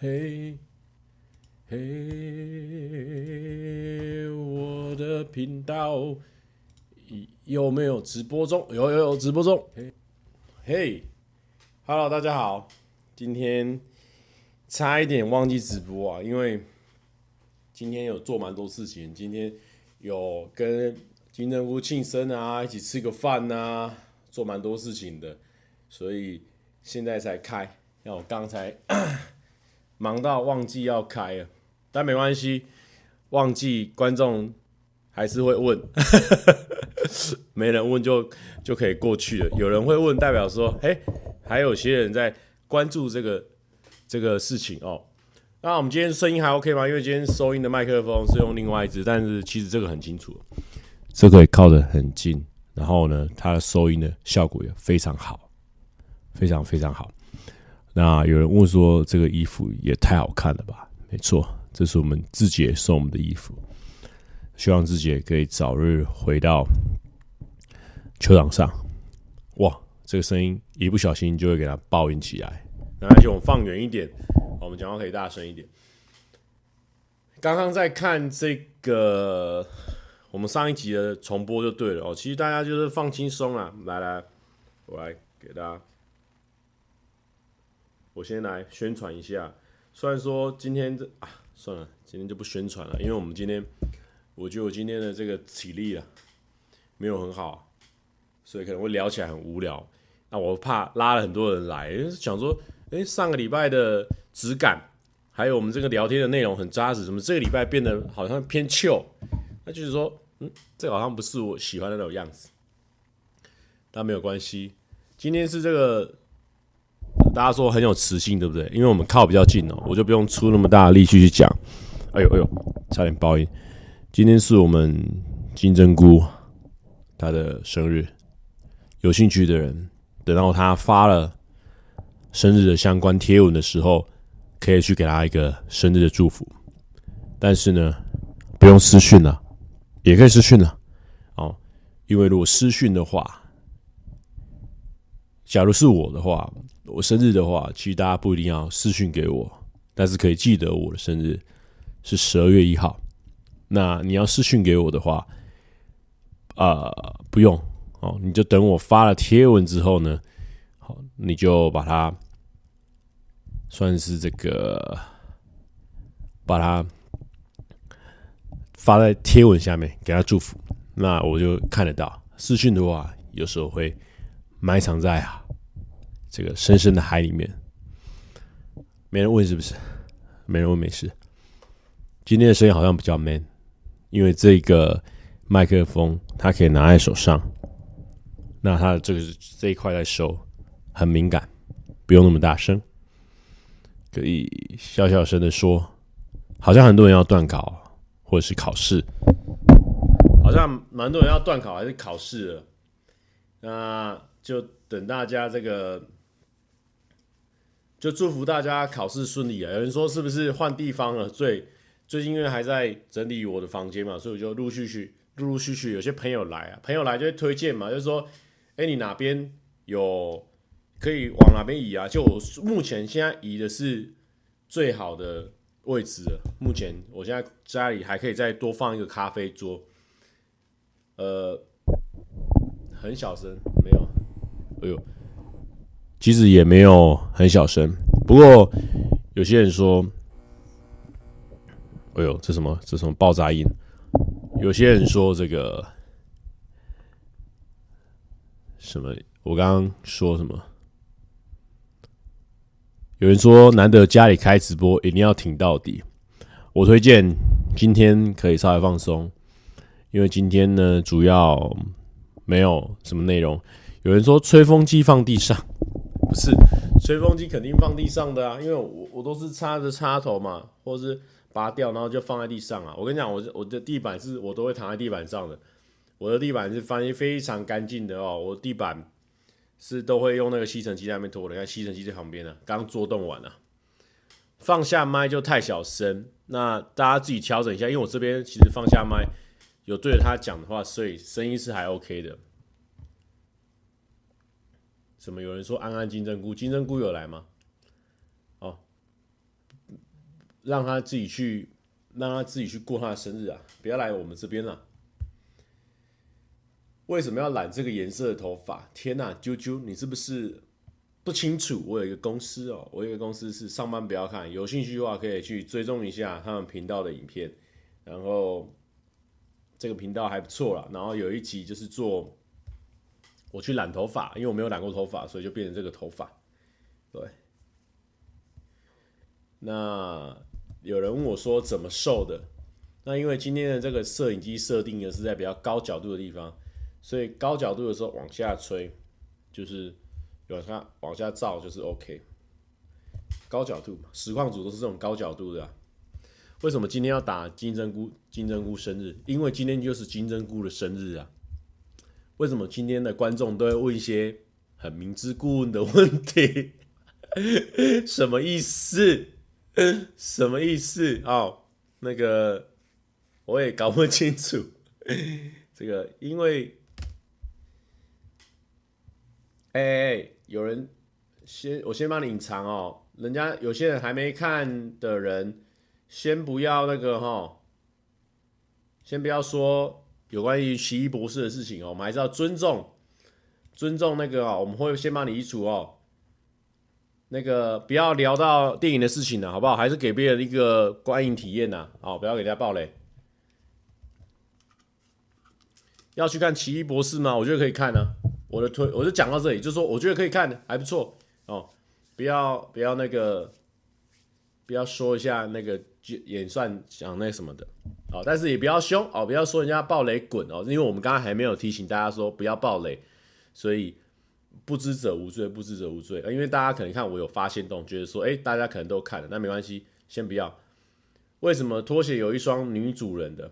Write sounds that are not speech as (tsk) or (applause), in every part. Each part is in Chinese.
嘿，嘿，我的频道有没有直播中？有有有直播中。嘿，嘿，Hello，大家好，今天差一点忘记直播啊，因为今天有做蛮多事情。今天有跟金针菇庆生啊，一起吃个饭啊，做蛮多事情的，所以现在才开。像我刚才。(coughs) 忙到忘记要开了，但没关系，忘记观众还是会问，(laughs) 没人问就就可以过去了。有人会问，代表说，哎，还有些人在关注这个这个事情哦。那我们今天声音还 OK 吗？因为今天收音的麦克风是用另外一支，但是其实这个很清楚，这个也靠得很近，然后呢，它的收音的效果也非常好，非常非常好。那有人问说：“这个衣服也太好看了吧？”没错，这是我们志杰送我们的衣服。希望志杰可以早日回到球场上。哇，这个声音一不小心就会给它爆音起来。那而且我们放远一点，我们讲话可以大声一点。刚刚在看这个我们上一集的重播就对了哦。其实大家就是放轻松啊，来来，我来给大家。我先来宣传一下，虽然说今天这啊，算了，今天就不宣传了，因为我们今天，我觉得我今天的这个体力啊，没有很好，所以可能会聊起来很无聊。那我怕拉了很多人来，想说，哎，上个礼拜的质感，还有我们这个聊天的内容很扎实，怎么这个礼拜变得好像偏旧？那就是说，嗯，这好像不是我喜欢的那种样子。但没有关系，今天是这个。大家说很有磁性，对不对？因为我们靠比较近哦，我就不用出那么大的力气去讲。哎呦哎呦，差点爆音。今天是我们金针菇他的生日，有兴趣的人等到他发了生日的相关贴文的时候，可以去给他一个生日的祝福。但是呢，不用私讯了，也可以私讯了哦，因为如果私讯的话，假如是我的话。我生日的话，其实大家不一定要私讯给我，但是可以记得我的生日是十二月一号。那你要私讯给我的话，啊、不用哦，你就等我发了贴文之后呢，好，你就把它算是这个，把它发在贴文下面给他祝福，那我就看得到。私讯的话，有时候会埋藏在啊。这个深深的海里面，没人问是不是？没人问没事。今天的声音好像比较 man，因为这个麦克风它可以拿在手上，那它的这个这一块在收，很敏感，不用那么大声，可以小小声的说。好像很多人要断考或者是考试，好像蛮多人要断考还是考试了，那就等大家这个。就祝福大家考试顺利啊！有人说是不是换地方了？最最近因为还在整理我的房间嘛，所以我就陆续续、陆陆续续有些朋友来啊，朋友来就会推荐嘛，就是说，哎、你哪边有可以往哪边移啊？就我目前现在移的是最好的位置了。目前我现在家里还可以再多放一个咖啡桌，呃，很小声，没有，哎呦。其实也没有很小声，不过有些人说：“哎呦，这什么？这什么爆炸音？”有些人说：“这个什么？”我刚刚说什么？有人说：“难得家里开直播，一定要挺到底。”我推荐今天可以稍微放松，因为今天呢，主要没有什么内容。有人说：“吹风机放地上。”不是，吹风机肯定放地上的啊，因为我我都是插着插头嘛，或者是拔掉，然后就放在地上啊。我跟你讲，我我的地板是我都会躺在地板上的，我的地板是翻非常干净的哦。我地板是都会用那个吸尘器在那边拖的，你看吸尘器在旁边呢，刚做动完了。放下麦就太小声，那大家自己调整一下，因为我这边其实放下麦有对着他讲的话，所以声音是还 OK 的。什么？有人说安安金针菇，金针菇有来吗？哦，让他自己去，让他自己去过他的生日啊！不要来我们这边了。为什么要染这个颜色的头发？天哪，啾啾，你是不是不清楚？我有一个公司哦，我有一个公司是上班不要看，有兴趣的话可以去追踪一下他们频道的影片。然后这个频道还不错啦。然后有一集就是做我去染头发，因为我没有染过头发，所以就变成这个头发。对。那有人问我说怎么瘦的？那因为今天的这个摄影机设定的是在比较高角度的地方。所以高角度的时候往下吹，就是往下往下照就是 OK。高角度嘛，实况组都是这种高角度的啊。为什么今天要打金针菇？金针菇生日，因为今天就是金针菇的生日啊。为什么今天的观众都会问一些很明知故问的问题？(laughs) 什么意思？什么意思？哦，那个我也搞不清楚。这个因为。哎、欸，有人先，我先帮你隐藏哦。人家有些人还没看的人，先不要那个哈，先不要说有关于奇异博士的事情哦。我们还是要尊重，尊重那个哦。我们会先帮你移除哦。那个不要聊到电影的事情了，好不好？还是给别人一个观影体验呐。哦，不要给大家爆雷。要去看奇异博士吗？我觉得可以看呢、我的推我就讲到这里，就说我觉得可以看，还不错哦。不要不要那个，不要说一下那个演算讲那什么的哦，但是也不要凶哦，不要说人家爆雷滚哦，因为我们刚刚还没有提醒大家说不要爆雷，所以不知者无罪，不知者无罪。因为大家可能看我有发现动，觉得说哎，大家可能都看了，那没关系，先不要。为什么拖鞋有一双女主人的？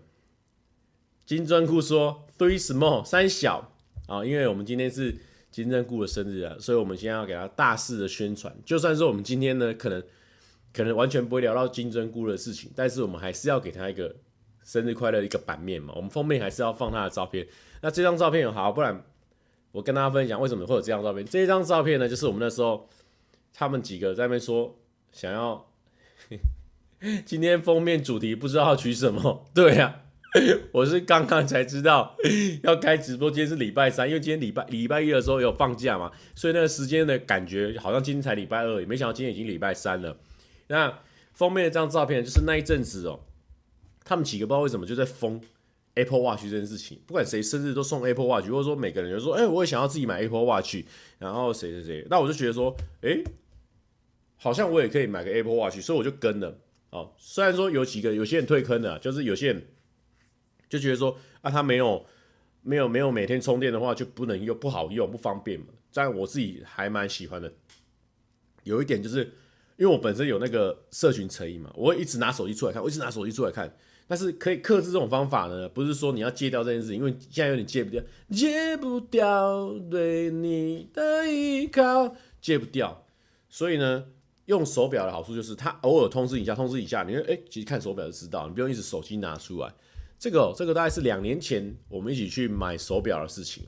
金针菇说 three small 三小。啊，因为我们今天是金针菇的生日啊，所以我们现在要给他大肆的宣传。就算是我们今天呢，可能可能完全不会聊到金针菇的事情，但是我们还是要给他一个生日快乐一个版面嘛。我们封面还是要放他的照片。那这张照片好，不然我跟大家分享为什么会有这张照片。这张照片呢，就是我们那时候他们几个在那边说想要 (laughs) 今天封面主题不知道要取什么，(laughs) 对呀、啊。我是刚刚才知道要开直播，今天是礼拜三，因为今天礼拜礼拜一的时候有放假嘛，所以那个时间的感觉好像今天才礼拜二，也没想到今天已经礼拜三了。那封面的这张照片就是那一阵子哦，他们几个不知道为什么就在疯 Apple Watch 这件事情，不管谁生日都送 Apple Watch，或者说每个人就说，哎、我也想要自己买 Apple Watch，然后谁谁谁，那我就觉得说，哎、好像我也可以买个 Apple Watch，所以我就跟了。哦，虽然说有几个有些人退坑了，就是有些人。就觉得说啊，他没有没有没有每天充电的话，就不能用，不好用，不方便嘛。但我自己还蛮喜欢的。有一点就是，因为我本身有那个社群成瘾嘛，我会一直拿手机出来看，我一直拿手机出来看。但是可以克制这种方法呢，不是说你要戒掉这件事情，因为现在有点戒不掉，戒不掉对你的依靠，戒不掉。所以呢，用手表的好处就是，它偶尔通知一下，通知一下，你说哎，其实看手表就知道，你不用一直手机拿出来。这个、哦、这个大概是两年前我们一起去买手表的事情。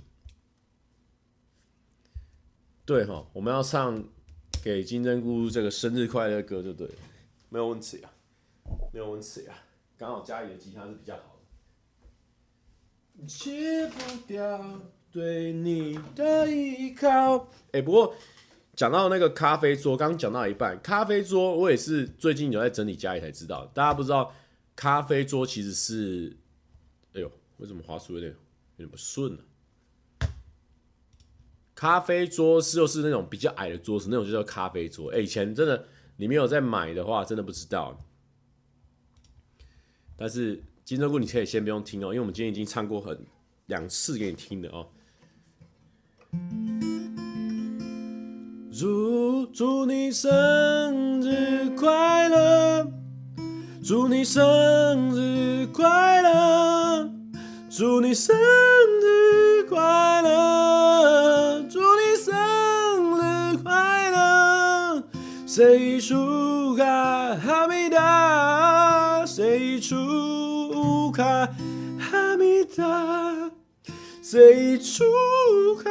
对哈、我们要唱给金针菇这个生日快乐歌，就对了，没有问题啊，没有问题啊，刚好家里的吉他是比较好的。戒不掉对你的依靠。哎，不过讲到那个咖啡桌，刚刚讲到一半，咖啡桌我也是最近有在整理家里才知道，大家不知道。咖啡桌其实是，哎呦，为什么滑鼠有点有点不顺呢？咖啡桌是就是那种比较矮的桌子，那种就叫咖啡桌。哎，以前真的你没有在买的话，真的不知道。但是金针菇你可以先不用听哦，因为我们今天已经唱过很两次给你听的哦。祝祝你生日快乐。祝你生日快乐！祝你生日快乐！谁出卡哈密达？谁出卡哈密达？谁出卡？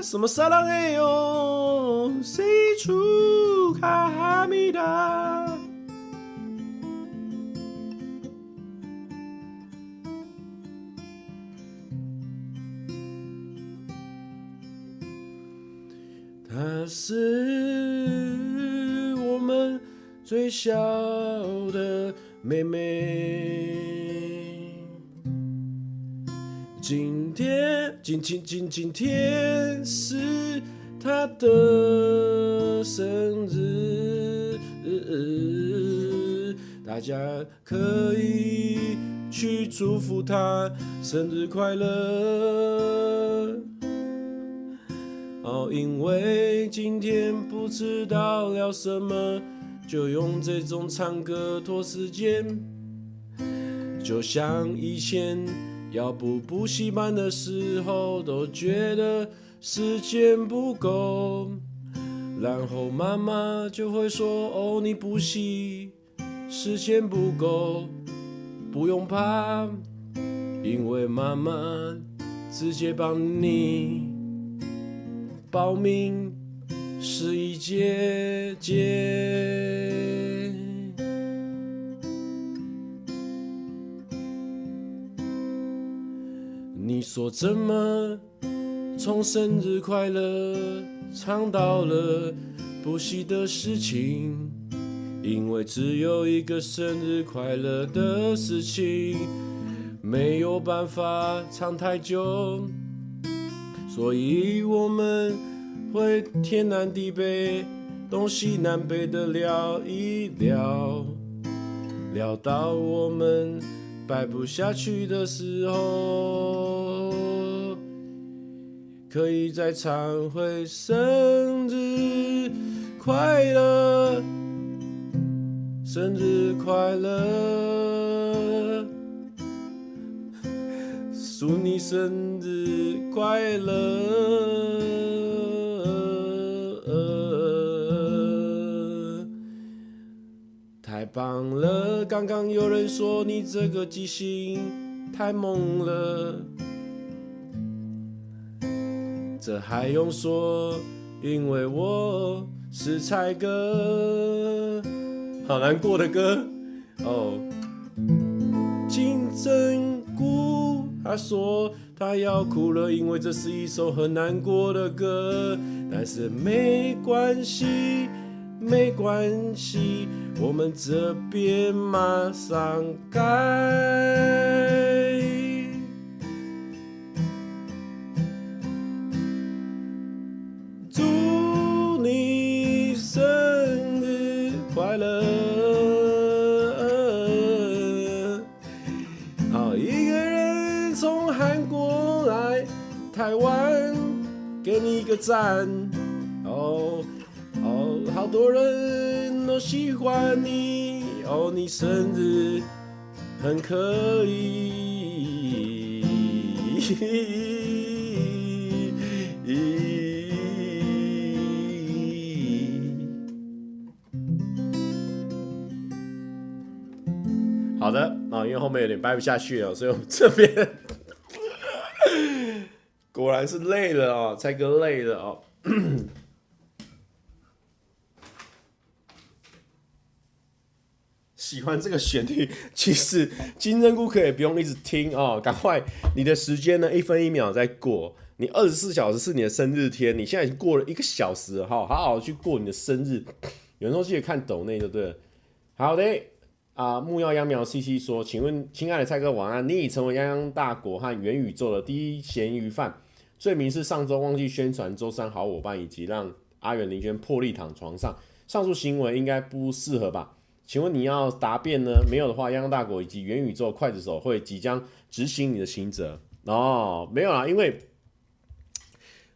什么沙拉哎呦？谁出卡哈密达？他是最小的妹妹。今天，今今今今天是她的生日，大家可以去祝福她生日快乐。哦，因为今天不知道聊什么，就用这种唱歌拖时间。就像以前要补补习班的时候，都觉得时间不够，然后妈妈就会说：“哦，你补习时间不够，不用怕，因为妈妈直接帮你。”报名是一节节，你说怎么从生日快乐唱到了补习的事情？因为只有一个生日快乐的事情，没有办法唱太久。所以我们会天南地北、东西南北的聊一聊，聊到我们掰不下去的时候，可以再唱回生日快乐，生日快乐，祝你生日。快乐，棒了！刚刚有人说你这个记性太猛了，这还用说？因为我是蔡哥，好难过的歌哦。金针菇，他说。他要哭了，因为这是一首很难过的歌。但是没关系，没关系我们这边马上改。祝你生日快乐。好一个人从韩国来台湾给你一个赞。多人都喜欢你哦，你生日很可以。好的，啊，因为后面有点掰不下去了，所以我们这边。(laughs) 果然是累了哦，蔡哥累了哦。喜欢这个旋律，其实金针菇可以不用一直听哦，赶快，你的时间呢，一分一秒在过。你二十四小时是你的生日天，你现在已经过了一个小时哈，好好去过你的生日。有人说记得看抖内就对了。好的。啊，木曜秧苗 C C 说：“请问，亲爱的蔡哥晚安。你已成为泱泱大国和元宇宙的第一咸鱼犯，罪名是上周忘记宣传周三好伙伴，以及让阿元林娟破例躺床上。上述行为应该不适合吧？请问你要答辩呢？没有的话，泱泱大国以及元宇宙刽子手会即将执行你的刑责。哦，没有啦，因为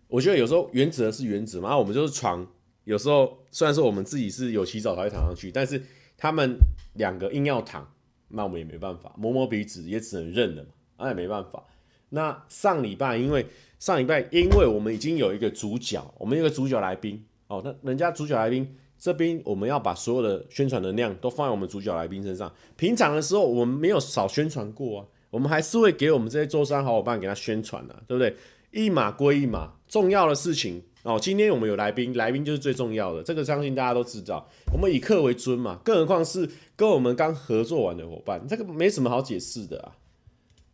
我觉得有时候原则是原则嘛，我们就是床。有时候虽然说我们自己是有洗澡才会躺上去，但是。”他们两个硬要躺，那我们也没办法，摸摸鼻子也只能认了嘛，那也没办法。那上礼拜，因为上礼拜，因为我们已经有一个主角，我们有一个主角来宾哦，那人家主角来宾这边，我们要把所有的宣传能量都放在我们主角来宾身上。平常的时候，我们没有少宣传过啊，我们还是会给我们这些周三好伙伴给他宣传啊，对不对？一码归一码，重要的事情。哦，今天我们有来宾，来宾就是最重要的，这个相信大家都知道。我们以客为尊嘛，更何况是跟我们刚合作完的伙伴，这个没什么好解释的啊，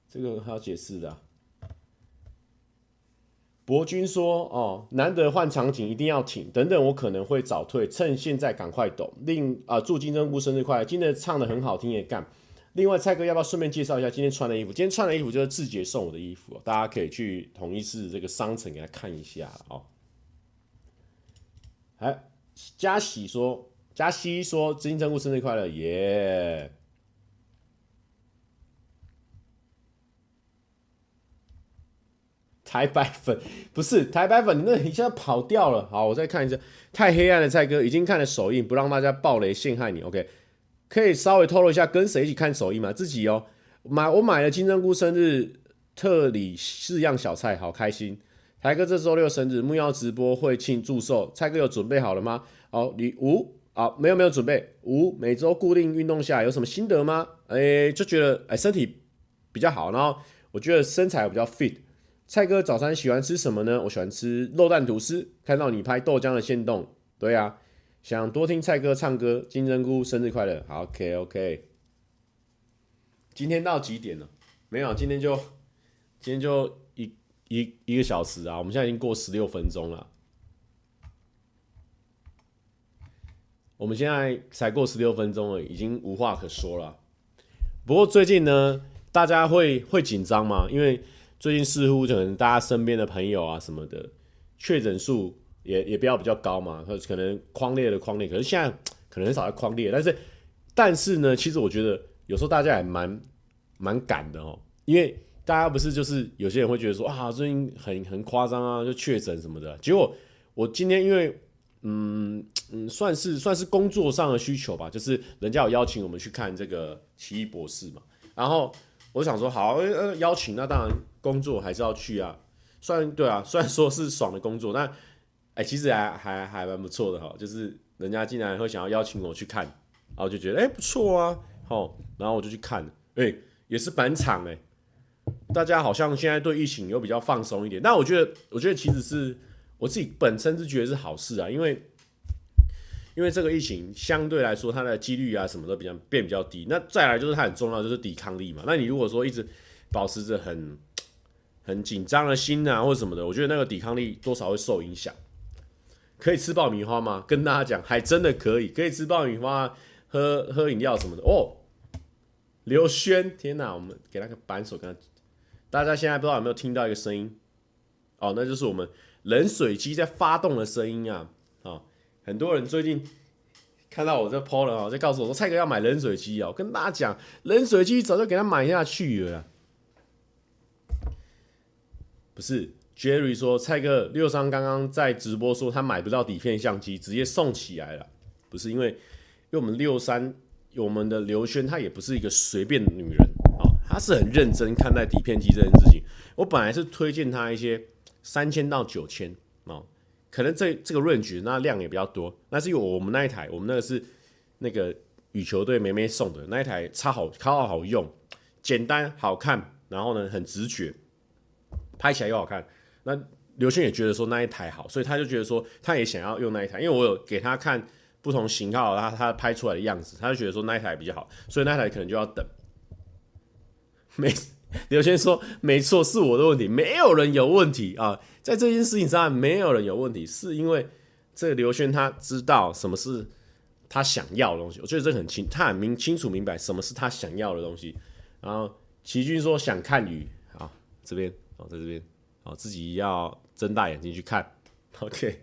这个好解释的。博君说：“哦，难得换场景，一定要挺。等等，我可能会早退，趁现在赶快抖。另啊、祝金针菇生日快乐！今天唱得很好听也干。另外，蔡哥要不要顺便介绍一下今天穿的衣服？今天穿的衣服就是志杰送我的衣服，大家可以去统一次这个商城给他看一下哦。哎，嘉喜说，嘉熙说，金针菇生日快乐，耶、台白粉不是台白粉，(laughs) 你那一下跑掉了。好，我再看一下。太黑暗的蔡哥已经看了首映，不让大家暴雷陷害你。OK，可以稍微透露一下跟谁一起看首映吗？自己哦。买我买了金针菇生日特礼四样小菜，好开心。台哥这周六生日，木曜直播会庆祝寿。蔡哥有准备好了吗？哦，你五啊，没有没有准备。五每周固定运动下有什么心得吗？哎、就觉得哎、身体比较好，然后我觉得身材比较 fit。蔡哥早餐喜欢吃什么呢？我喜欢吃肉蛋吐司。看到你拍豆浆的现动，对啊，想多听蔡哥唱歌。金针菇生日快乐，好，OK OK。今天到几点了？没有，今天就今天就一一一个小时啊。我们现在已经过十六分钟了，我们现在才过十六分钟了，已经无话可说了。不过最近呢，大家会会紧张吗？因为最近似乎可能大家身边的朋友啊什么的确诊数也也比较比较高嘛，可能框列的框列，可是现在可能很少在框列，但是但是呢，其实我觉得有时候大家也蛮蛮赶的哦，因为大家不是就是有些人会觉得说啊最近很很夸张啊，就确诊什么的，结果我今天因为嗯嗯算是算是工作上的需求吧，就是人家有邀请我们去看这个奇异博士嘛，然后我想说好呃邀请那当然。工作还是要去啊，虽然对啊，(laughs) 虽然说是爽的工作，但哎、其实还还还蛮不错的哈。就是人家竟然会想要邀请我去看，然后就觉得哎、不错啊，好，然后我就去看，哎、也是满场哎。大家好像现在对疫情又比较放松一点，但我觉得，我觉得其实是我自己本身是觉得是好事啊，因为因为这个疫情相对来说它的几率啊什么都比较变比较低。那再来就是它很重要，就是抵抗力嘛。那你如果说一直保持着很很紧张的心啊，或者什么的，我觉得那个抵抗力多少会受影响。可以吃爆米花吗？跟大家讲，还真的可以，可以吃爆米花，喝喝饮料什么的哦。刘轩，天哪，我们给他个扳手，跟他。大家现在不知道有没有听到一个声音？哦，那就是我们冷水机在发动的声音啊！很多人最近看到我这 PO 了啊，在告诉我说蔡哥要买冷水机哦。跟大家讲，冷水机早就给他买下去了。不是，Jerry 说蔡哥六商刚刚在直播说他买不到底片相机，直接送起来了。不是因为，因为我们六三，我们的刘轩她也不是一个随便的女人啊，她是很认真看待底片机这件事情。我本来是推荐她一些三千到九千啊，可能这这个润局那量也比较多。那是因为我们那一台，我们那个是那个羽球队妹妹送的那一台，超好，超好用，简单好看，然后呢很直觉。拍起来又好看，那刘轩也觉得说那一台好，所以他就觉得说他也想要用那一台，因为我有给他看不同型号，他他拍出来的样子，他就觉得说那一台比较好，所以那台可能就要等。没，(laughs) 刘轩说没错，是我的问题，没有人有问题啊，在这件事情上没有人有问题，是因为这个刘轩他知道什么是他想要的东西，我觉得这很清，他很明清楚明白什么是他想要的东西。然后齐军说想看鱼，啊这边。哦，在这边，哦，自己要睁大眼睛去看。OK，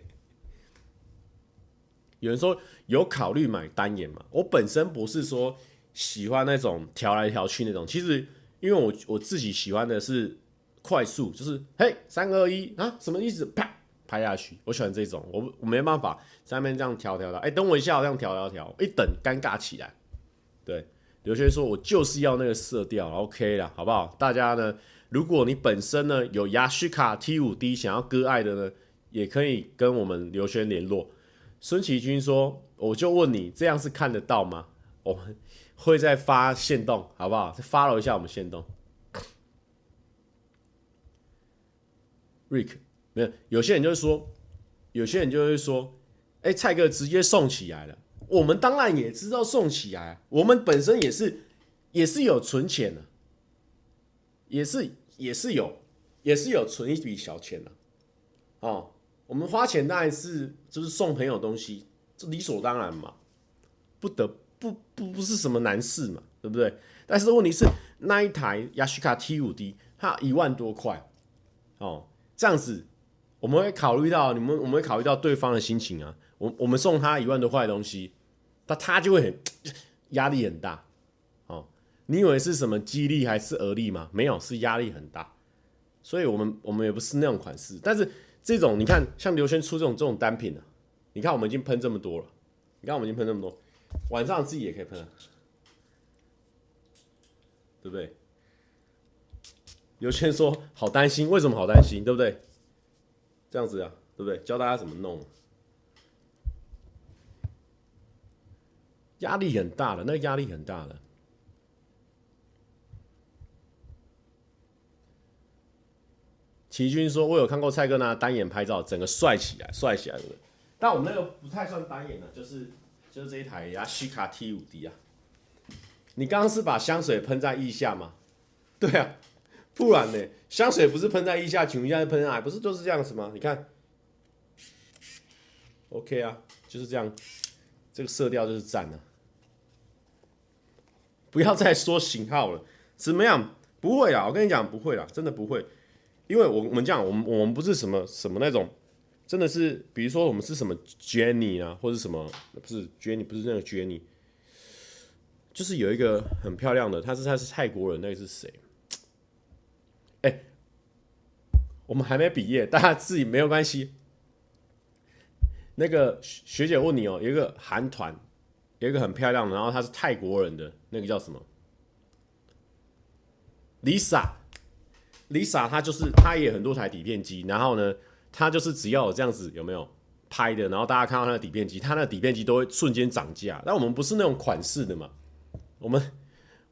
有人说有考虑买单眼嘛？我本身不是说喜欢那种调来调去那种，其实因为我我自己喜欢的是快速，就是嘿三二一啊，什么意思？啪拍下去，我喜欢这种，我我没办法在那边这样调调的。哎，等我一下，我这样调调调，一等尴尬起来。对，刘轩说，我就是要那个色调，OK 了，好不好？大家呢？如果你本身呢有雅诗卡 T5D 想要割爱的呢，也可以跟我们刘轩联络。孙启军说：“我就问你，这样是看得到吗？我们会再发限动，好不好？再 follow 一下我们限动。” Rick 没有，有些人就是说，有些人就会说：“哎，蔡哥直接送起来了。”我们当然也知道送起来，我们本身也是也是有存钱的。也是也是有，也是有存一笔小钱的，哦，我们花钱当然是就是送朋友东西，这理所当然嘛，不得不不不是什么难事嘛，对不对？但是问题是那一台雅西卡 T 五 D 它一万多块，哦，这样子我们会考虑到你们，我们会考虑到对方的心情啊。我我们送他一万多块的东西，那他就会很 (coughs) 压力很大。哦，你以为是什么激励还是额利吗？没有，是压力很大。所以我们我们也不是那种款式，但是这种你看，像刘轩出这种这种单品的，你看我们已经喷这么多了，你看我们已经喷这么多，晚上自己也可以喷，对不对？有些人说好担心，为什么好担心？对不对？这样子啊，对不对？教大家怎么弄，压力很大的，那个压力很大的。齐军说：“我有看过蔡哥拿单眼拍照，整个帅起来，帅起来的。但我们那个不太算单眼的，就是就是这一台雅西卡 T 五 D 啊。你刚刚是把香水喷在腋下吗？对啊，不然呢？香水不是喷在腋下，请问一下喷在哪？不是都是这样子吗？你看，OK 啊，就是这样，这个色调就是赞了。不要再说型号了，怎么样？不会啊，我跟你讲，不会啦，真的不会。”因为我我们这样，我们我们不是什么什么那种，真的是，比如说我们是什么 Jenny 啊，或者什么不是 Jenny，不是那个 Jenny，就是有一个很漂亮的，她是她是泰国人，那个是谁？哎，我们还没毕业，大家自己没有关系。那个学姐问你哦，有一个韩团，有一个很漂亮的，然后她是泰国人的，那个叫什么？Lisa。Lisa 她就是她也很多台底片机，然后呢，她就是只要有这样子有没有拍的，然后大家看到她的底片机，她那底片机都会瞬间涨价。但我们不是那种款式的嘛，我们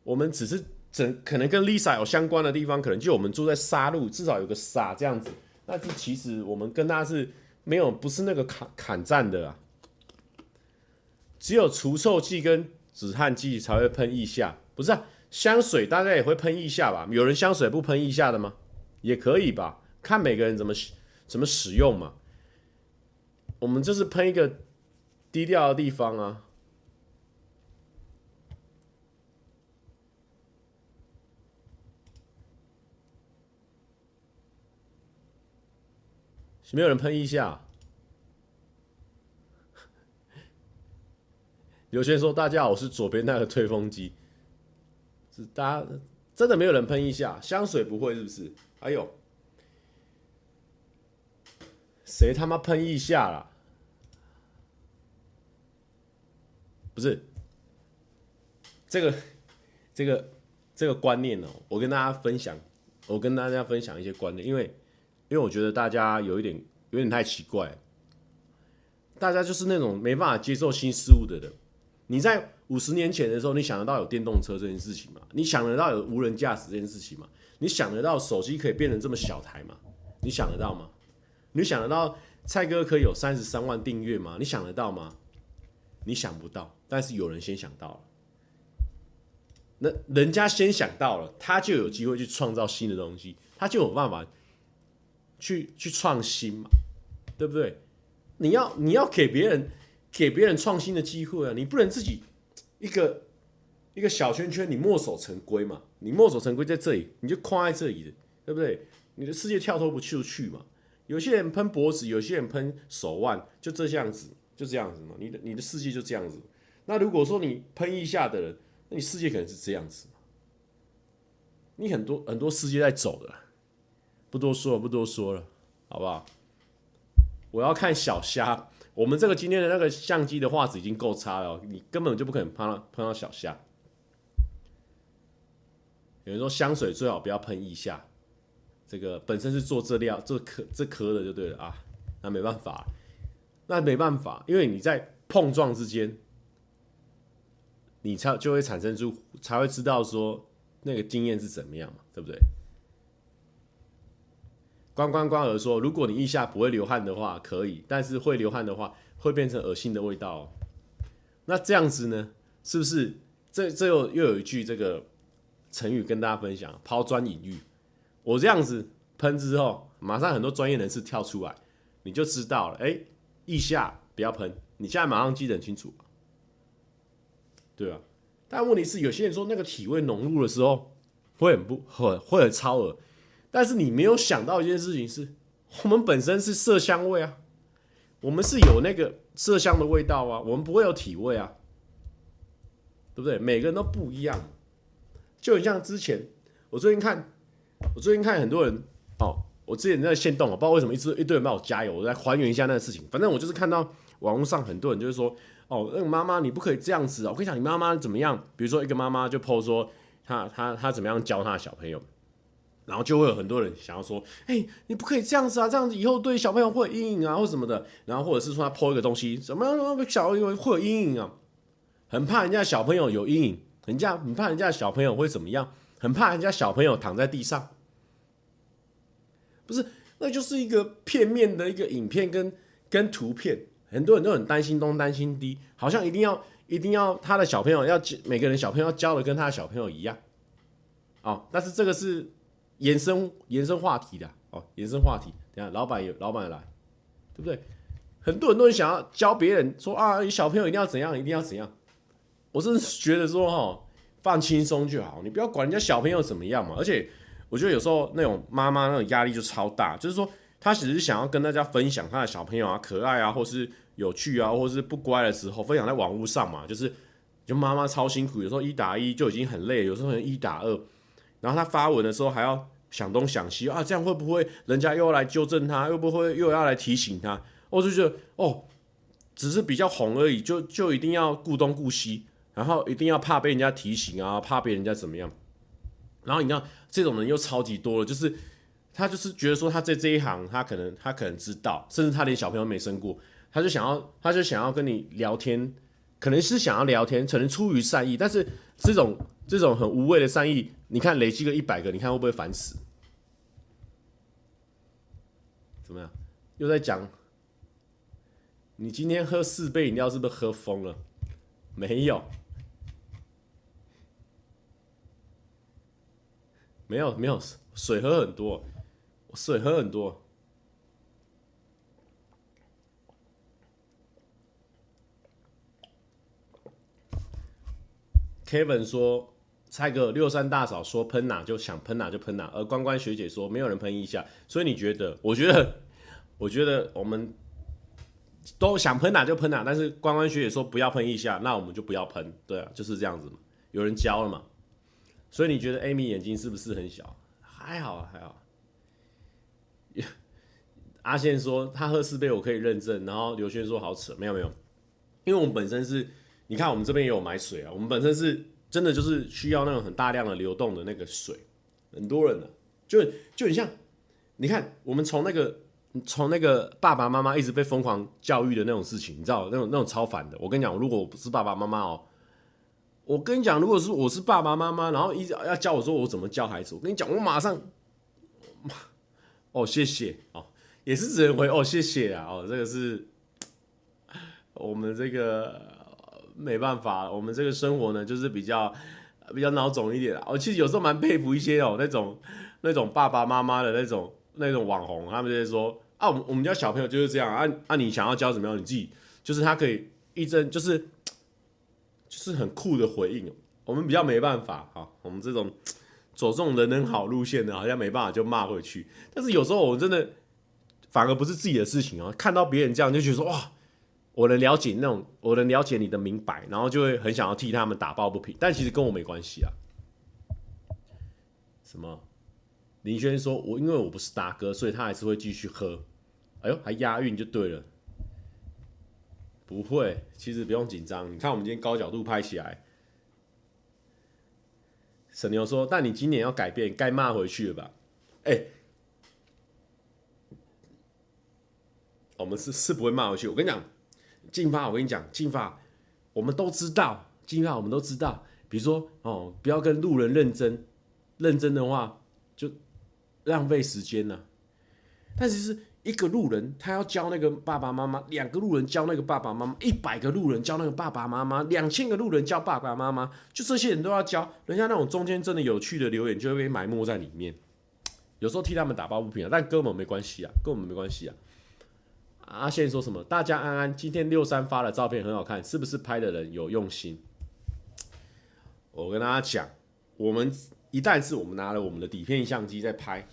我们只是整可能跟 Lisa 有相关的地方，可能就我们住在沙路，至少有个沙这样子。但是其实我们跟她是没有不是那个砍砍战的啊，只有除臭剂跟止汗剂才会喷腋下，不是啊。香水大家也会喷腋下吧？有人香水不喷腋下的吗？也可以吧，看每个人怎么怎么使用嘛。我们就是喷一个低调的地方啊。没有人喷一下。(laughs) 有些人说：“大家好，我是左边那个吹风机。”是大家真的没有人喷一下，香水不会是不是？哎呦，谁他妈喷一下了？不是这个这个这个观念哦，我跟大家分享，我跟大家分享一些观念，因为因为我觉得大家有一点有点太奇怪，大家就是那种没办法接受新事物的人，你在。五十年前的时候，你想得到有电动车这件事情吗？你想得到有无人驾驶这件事情吗？你想得到手机可以变成这么小台吗？你想得到吗？你想得到蔡哥可以有三十三万订阅吗？你想得到吗？你想不到，但是有人先想到了。那人家先想到了，他就有机会去创造新的东西，他就有办法去去创新嘛，对不对？你要你要给别人给别人创新的机会啊，你不能自己。一个一个小圈圈，你墨守成规嘛？你墨守成规在这里，你就框在这里的，对不对？你的世界跳脱不出去嘛？有些人喷脖子，有些人喷手腕，就这样子，就这样子嘛。你的你的世界就这样子。那如果说你喷一下的人，那你世界可能是这样子。你很多很多世界在走的，不多说了，不多说了，好不好？我要看小虾。我们这个今天的那个相机的画质已经够差了，你根本就不可能碰到碰到小虾。有人说香水最好不要喷腋下，这个本身是做这料这壳这壳的就对了啊，那没办法，那没办法，因为你在碰撞之间，你才就会产生出才会知道说那个经验是怎么样嘛，对不对？关关关儿说：“如果你腋下不会流汗的话，可以；但是会流汗的话，会变成恶心的味道哦。那这样子呢？是不是？这这又又有一句这个成语跟大家分享：抛砖引玉。我这样子喷之后，马上很多专业人士跳出来，你就知道了。哎、腋下不要喷，你现在马上记得很清楚，对啊。但问题是，有些人说那个体味浓入的时候会很不很会很超恶，但是你没有想到一件事情是，我们本身是麝香味啊，我们是有那个麝香的味道啊，我们不会有体味啊，对不对？每个人都不一样，就很像之前我最近看，我最近看很多人哦，我之前在限动，我不知道为什么一直一堆人帮我加油，我来还原一下那个事情。反正我就是看到网络上很多人就是说。哦，那个妈妈，你不可以这样子啊！我跟你讲，你妈妈怎么样？比如说，一个妈妈就 po 说，她她她怎么样教她的小朋友，然后就会有很多人想要说，哎、你不可以这样子啊！这样子以后对小朋友会有阴影啊，或什么的。然后或者是说，他 po 一个东西，怎么样，小朋友会有阴影啊？很怕人家小朋友有阴影，人家很怕人家小朋友会怎么样？很怕人家小朋友躺在地上，不是？那就是一个片面的一个影片跟跟图片。很多人都很担心东担心西，好像一定要一定要他的小朋友要每个人小朋友要教的跟他的小朋友一样，哦，但是这个是延伸延伸话题的哦，延伸话题。等下老板有老板来，对不对？很多人都很想要教别人说啊，小朋友一定要怎样，一定要怎样。我真是觉得说哈，放轻松就好，你不要管人家小朋友怎么样嘛。而且我觉得有时候那种妈妈那种压力就超大，就是说。他只是想要跟大家分享他的小朋友啊，可爱啊，或是有趣啊，或是不乖的时候分享在网络上嘛。就是，就妈妈超辛苦，有时候一打一就已经很累，有时候一打二，然后他发文的时候还要想东想西啊，这样会不会人家又要来纠正他，又不会又要来提醒他？我就觉得哦，只是比较红而已，就就一定要顾东顾西，然后一定要怕被人家提醒啊，怕被人家怎么样？然后你看这种人又超级多了，就是。他就是觉得说他在这一行，他可能他可能知道，甚至他连小朋友没生过，他就想要他就想要跟你聊天，可能是想要聊天，可能出于善意，但是这种这种很无谓的善意，你看累积个一百个，你看会不会烦死？怎么样？又在讲，你今天喝四杯饮料是不是喝疯了？没有，没有没有，水喝很多。水喝很多。Kevin 说：“蔡哥，六三大嫂说喷哪就想喷哪就喷哪，而关关学姐说没有人喷腋下，所以你觉得？我觉得，(laughs) 我觉得我们都想喷哪就喷哪，但是关关学姐说不要喷腋下，那我们就不要喷。对啊，就是这样子嘛，有人教了嘛。所以你觉得 Amy 眼睛是不是很小？还好啊，还好。(laughs) ”阿宪说他喝四杯我可以认证，然后刘轩说好扯，没有没有，因为我们本身是，你看我们这边也有买水啊，我们本身是真的就是需要那种很大量的流动的那个水，很多人呢、啊，就就很像，你看我们从那个从那个爸爸妈妈一直被疯狂教育的那种事情，你知道那种那种超烦的。我跟你讲，如果我不是爸爸妈妈哦，我跟你讲，如果是我是爸爸妈妈，然后一直要教我说我怎么教孩子，我跟你讲，我马上。哦，谢谢哦，也是只能回哦，谢谢啊哦，这个是 (tsk) 我们这个没办法，我们这个生活呢，就是比较比较孬种一点。我其实有时候蛮佩服一些哦，那种那种爸爸妈妈的那种那种网红，他们就会说啊，我们我们家小朋友就是这样啊啊，你想要教怎么样，你自己就是他可以一针就是就是很酷的回应。我们比较没办法啊，我们这种。走这种人人好路线的，好像没办法就骂回去。但是有时候我真的反而不是自己的事情哦，看到别人这样就觉得说哇，我能了解那种，我能了解你的明白，然后就会很想要替他们打抱不平。但其实跟我没关系啊。什么？林轩说，我因为我不是大哥，所以他还是会继续喝。哎呦，还押韵就对了。不会，其实不用紧张。你看我们今天高角度拍起来。沈牛说：“但你今年要改变，该骂回去了吧？”哎、我们是是不会骂回去。我跟你讲，进发，我跟你讲，进发，我们都知道，进发，我们都知道。比如说，哦，不要跟路人认真，认真的话就浪费时间了。但其实。一个路人，他要教那个爸爸妈妈；两个路人教那个爸爸妈妈；一百个路人教那个爸爸妈妈；两千个路人教爸爸妈妈。就这些人都要教，人家那种中间真的有趣的留言就会被埋没在里面。有时候替他们打抱不平啊，但跟我们没关系啊，跟我们没关系啊。阿宪说什么？大家安安，今天六三发的照片很好看，是不是拍的人有用心？我跟大家讲，我们一旦是我们拿了我们的底片相机在拍，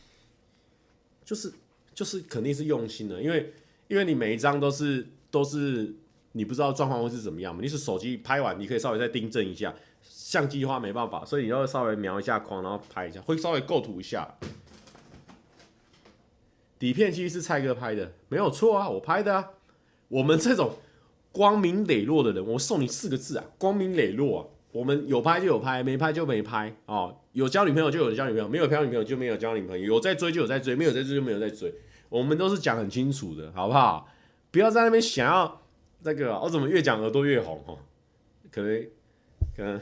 就是就是肯定是用心的，因为因为你每一张都是都是你不知道状况会是怎么样嘛。你是手机拍完，你可以稍微再订正一下，相机的话没办法，所以你要稍微描一下框，然后拍一下，会稍微构图一下。底片其实是蔡哥拍的，没有错啊，我拍的啊。我们这种光明磊落的人，我送你四个字啊，光明磊落啊。我们有拍就有拍，没拍就没拍哦。有交女朋友就有交女朋友，没有交女朋友就没有交女朋友。有在追就有在追，没有在追就没有在追。我们都是讲很清楚的，好不好？不要在那边想要那个，我怎么越讲耳朵越红哦？可能可能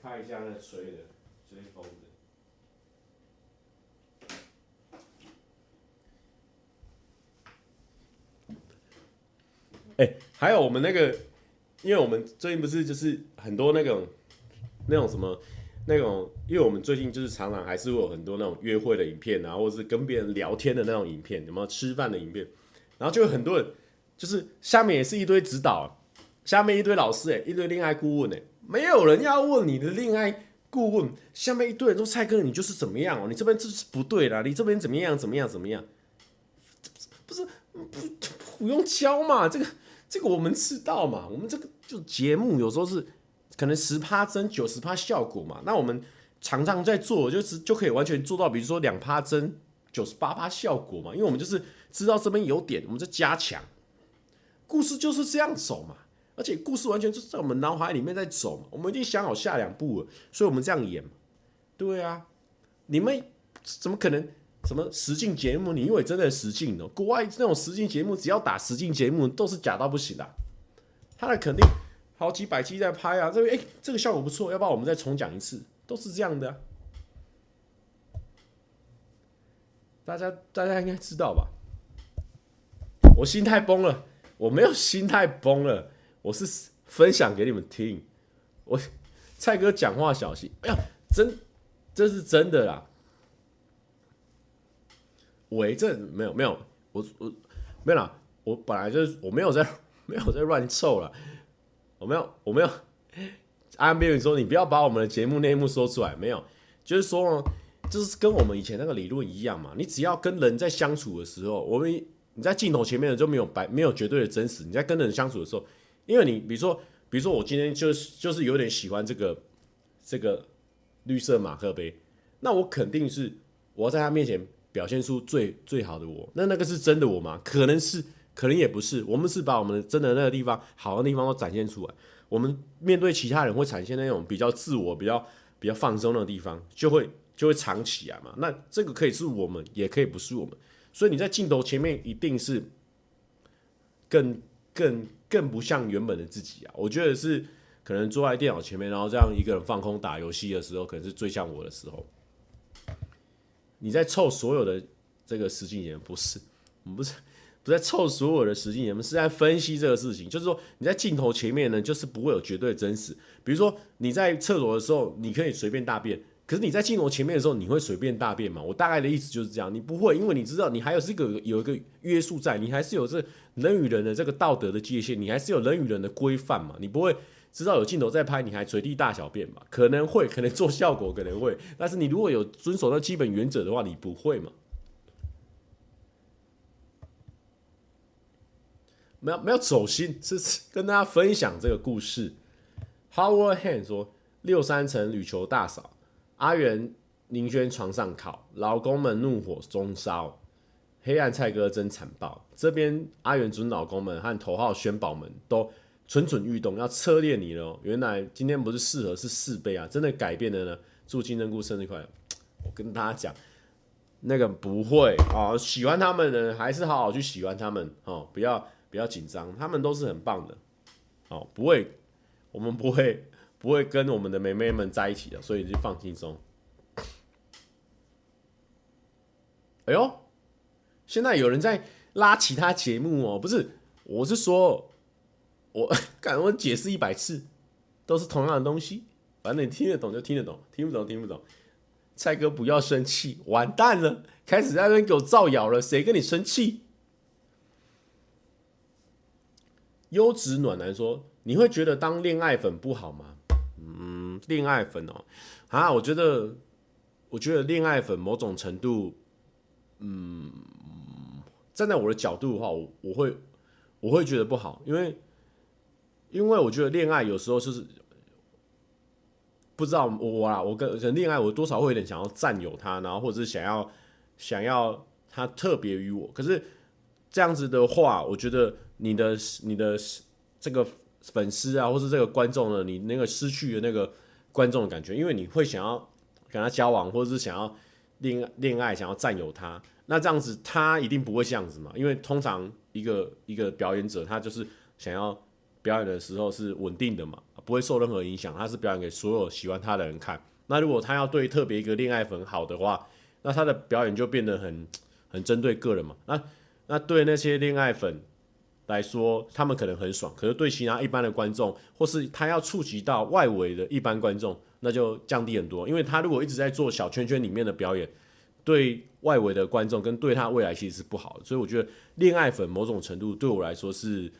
看一下那吹的吹风。哎、还有我们那个，因为我们最近不是就是很多那种那种什么那种，因为我们最近就是常常还是会有很多那种约会的影片啊，或者是跟别人聊天的那种影片，有没有吃饭的影片？然后就有很多人，就是下面也是一堆指导，下面一堆老师哎、一堆恋爱顾问哎、没有人要问你的恋爱顾问，下面一堆人说蔡哥你就是怎么样哦，你这边就是不对啦，你这边怎么样怎么样怎么样？不是不不用教嘛，这个。这个我们知道嘛，我们这个就节目有时候是可能十趴真九十趴效果嘛，那我们常常在做，就是就可以完全做到，比如说两趴真九十八趴效果嘛，因为我们就是知道这边有点，我们在加强，故事就是这样走嘛，而且故事完全就是在我们脑海里面在走嘛，我们已经想好下两步了，所以我们这样演，对啊，你们怎么可能？什么实境节目？你以为真的实境呢？国外那种实境节目，只要打实境节目，都是假到不行的。他的肯定好几百期在拍啊，这个哎，这个效果不错，要不要我们再重讲一次，都是这样的啊。大家大家应该知道吧？我心态崩了，我没有心态崩了，我是分享给你们听。我蔡哥讲话小心，哎呀，真这是真的啦。喂，这没有没有，我我没有啦，我本来就是我没有在 (laughs) 没有在乱凑了，我没有我没有，安边宇说你不要把我们的节目内幕说出来，没有，就是说就是跟我们以前那个理论一样嘛，你只要跟人在相处的时候，我们你在镜头前面的就没有白没有绝对的真实，你在跟人相处的时候，因为你比如说比如说我今天就是就是有点喜欢这个这个绿色马克杯，那我肯定是我要在他面前。表现出最最好的我，那那个是真的我吗？可能是，可能也不是。我们是把我们真的那个地方好的地方都展现出来。我们面对其他人会产生那种比较自我、比较比较放松的地方，就会就会藏起来嘛。那这个可以是我们，也可以不是我们。所以你在镜头前面一定是更更更不像原本的自己啊。我觉得是可能坐在电脑前面，然后这样一个人放空打游戏的时候，可能是最像我的时候。你在凑所有的这个实境节目，不是，我们不是不在凑所有的实境节目，是在分析这个事情。就是说你在镜头前面呢，就是不会有绝对真实。比如说你在厕所的时候，你可以随便大便，可是你在镜头前面的时候，你会随便大便吗？我大概的意思就是这样，你不会，因为你知道你还有这个有一个约束在，你还是有这人与人的这个道德的界限，你还是有人与人的规范嘛，你不会。知道有镜头在拍，你还随地大小便嘛？(laughs) 可能会，可能做效果，可能会。(laughs) 但是你如果有遵守那基本原则的话，你不会嘛？没有没有走心，是跟大家分享这个故事。Howard Hand 说：六三层铝球大嫂，阿元宁轩床上烤，老公们怒火中烧，黑暗蔡哥真残暴。这边阿元准老公们和头号宣宝们都。蠢蠢欲动，要测验你了。原来今天不是四合，是四倍啊！真的改变了呢。祝金针菇生日快乐！(tsk) 我跟大家讲，那个不会哦，喜欢他们的人还是好好去喜欢他们哦，不要不要紧张，他们都是很棒的哦，不会，我们不会不会跟我们的妹妹们在一起的，所以就放轻松。哎呦，现在有人在拉其他节目哦，不是，我是说。我敢我解释一百次，都是同样的东西。反正你听得懂就听得懂，听不懂听不懂。蔡哥不要生气，完蛋了，开始在那边给我造谣了。谁跟你生气？优质暖男说：“你会觉得当恋爱粉不好吗？”嗯，恋爱粉哦，啊，我觉得，我觉得恋爱粉某种程度，嗯，站在我的角度的话，我我会我会觉得不好，因为因为我觉得恋爱有时候就是不知道我啊，我跟恋爱，我多少会有点想要占有他，然后或者是想要想要他特别于我，可是这样子的话，我觉得。你的你的这个粉丝啊，或是这个观众呢，你那个失去的那个观众的感觉，因为你会想要跟他交往，或者是想要恋恋爱，想要占有他，那这样子他一定不会这样子嘛，因为通常一个一个表演者，他就是想要表演的时候是稳定的嘛，不会受任何影响，他是表演给所有喜欢他的人看。那如果他要对特别一个恋爱粉好的话，那他的表演就变得很很针对个人嘛。那那对那些恋爱粉。来说，他们可能很爽，可是对其他一般的观众，或是他要触及到外围的一般观众，那就降低很多。因为他如果一直在做小圈圈里面的表演，对外围的观众跟对他未来其实是不好的。所以我觉得恋爱粉某种程度对我来说是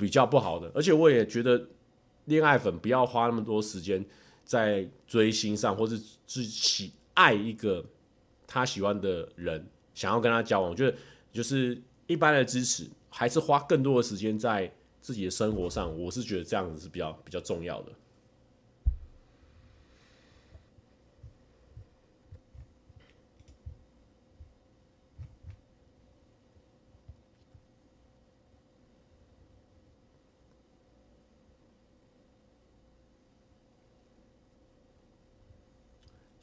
比较不好的，而且我也觉得恋爱粉不要花那么多时间在追星上，或是自喜爱一个他喜欢的人，想要跟他交往。我觉得就是一般的支持。还是花更多的时间在自己的生活上，我是觉得这样子是比较比较重要的。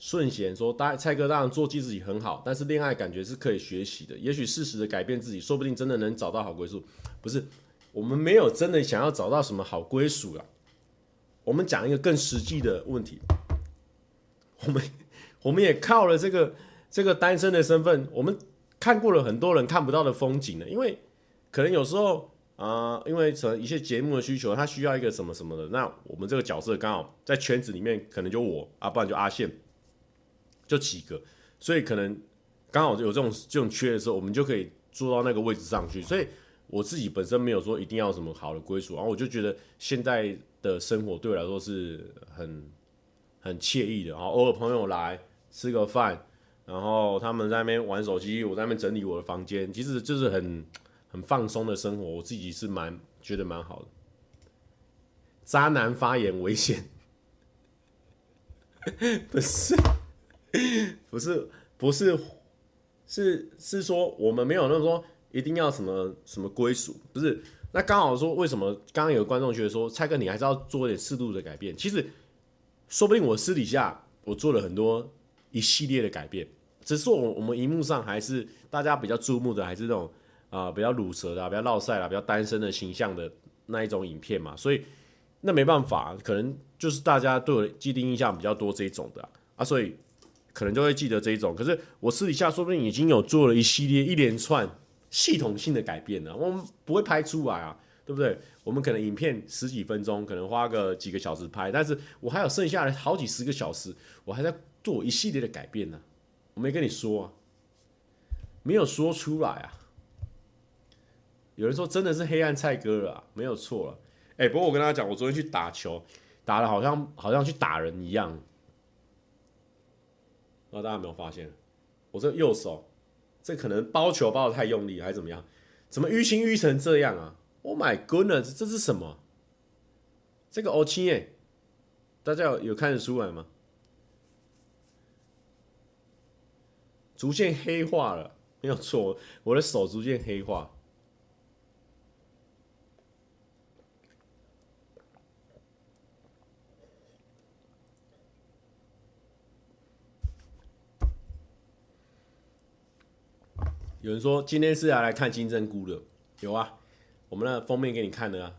顺贤说：“大蔡哥当然做自己很好，但是恋爱感觉是可以学习的。也许适时的改变自己，说不定真的能找到好归宿。不是，我们没有真的想要找到什么好归属啊。我们讲一个更实际的问题。我们我们也靠了这个这个单身的身份，我们看过了很多人看不到的风景呢。因为可能有时候啊、因为成一些节目的需求，他需要一个什么什么的。那我们这个角色刚好在圈子里面，可能就我啊，不然就阿宪。”就几个，所以可能刚好有这种这种缺的时候，我们就可以坐到那个位置上去。所以我自己本身没有说一定要什么好的归属，然后我就觉得现在的生活对我来说是很很惬意的。然后偶尔朋友来吃个饭，然后他们在那边玩手机，我在那边整理我的房间，其实就是很很放松的生活。我自己是蛮觉得蛮好的。渣男发言危险，(laughs) 不是。(laughs) 不是不是是是说我们没有那种说一定要什么什么归属，不是。那刚好说为什么刚刚有观众觉得说蔡哥你还是要做一点适度的改变？其实说不定我私底下我做了很多一系列的改变，只是我我们荧幕上还是大家比较注目的还是那种啊、比较鲁蛇的、比较烙赛啦、比较单身的形象的那一种影片嘛，所以那没办法，可能就是大家对我既定印象比较多这一种的，啊所以。可能就会记得这一种，可是我私底下说不定已经有做了一系列一连串系统性的改变了，我们不会拍出来啊，对不对？我们可能影片十几分钟，可能花个几个小时拍，但是我还有剩下的好几十个小时，我还在做一系列的改变呢。我没跟你说啊，没有说出来啊。有人说真的是黑暗菜哥了，没有错了。哎，不过我跟大家讲，我昨天去打球，打得好像好像去打人一样。大家有没有发现，我这右手，这可能包球包的太用力，还是怎么样？怎么淤青淤成这样啊？Oh my goodness，这是什么？这个乌青哎，大家有有看得出来吗？逐渐黑化了，没有错，我的手逐渐黑化。有人说今天是要来看金针菇的，有啊，我们的封面给你看的啊。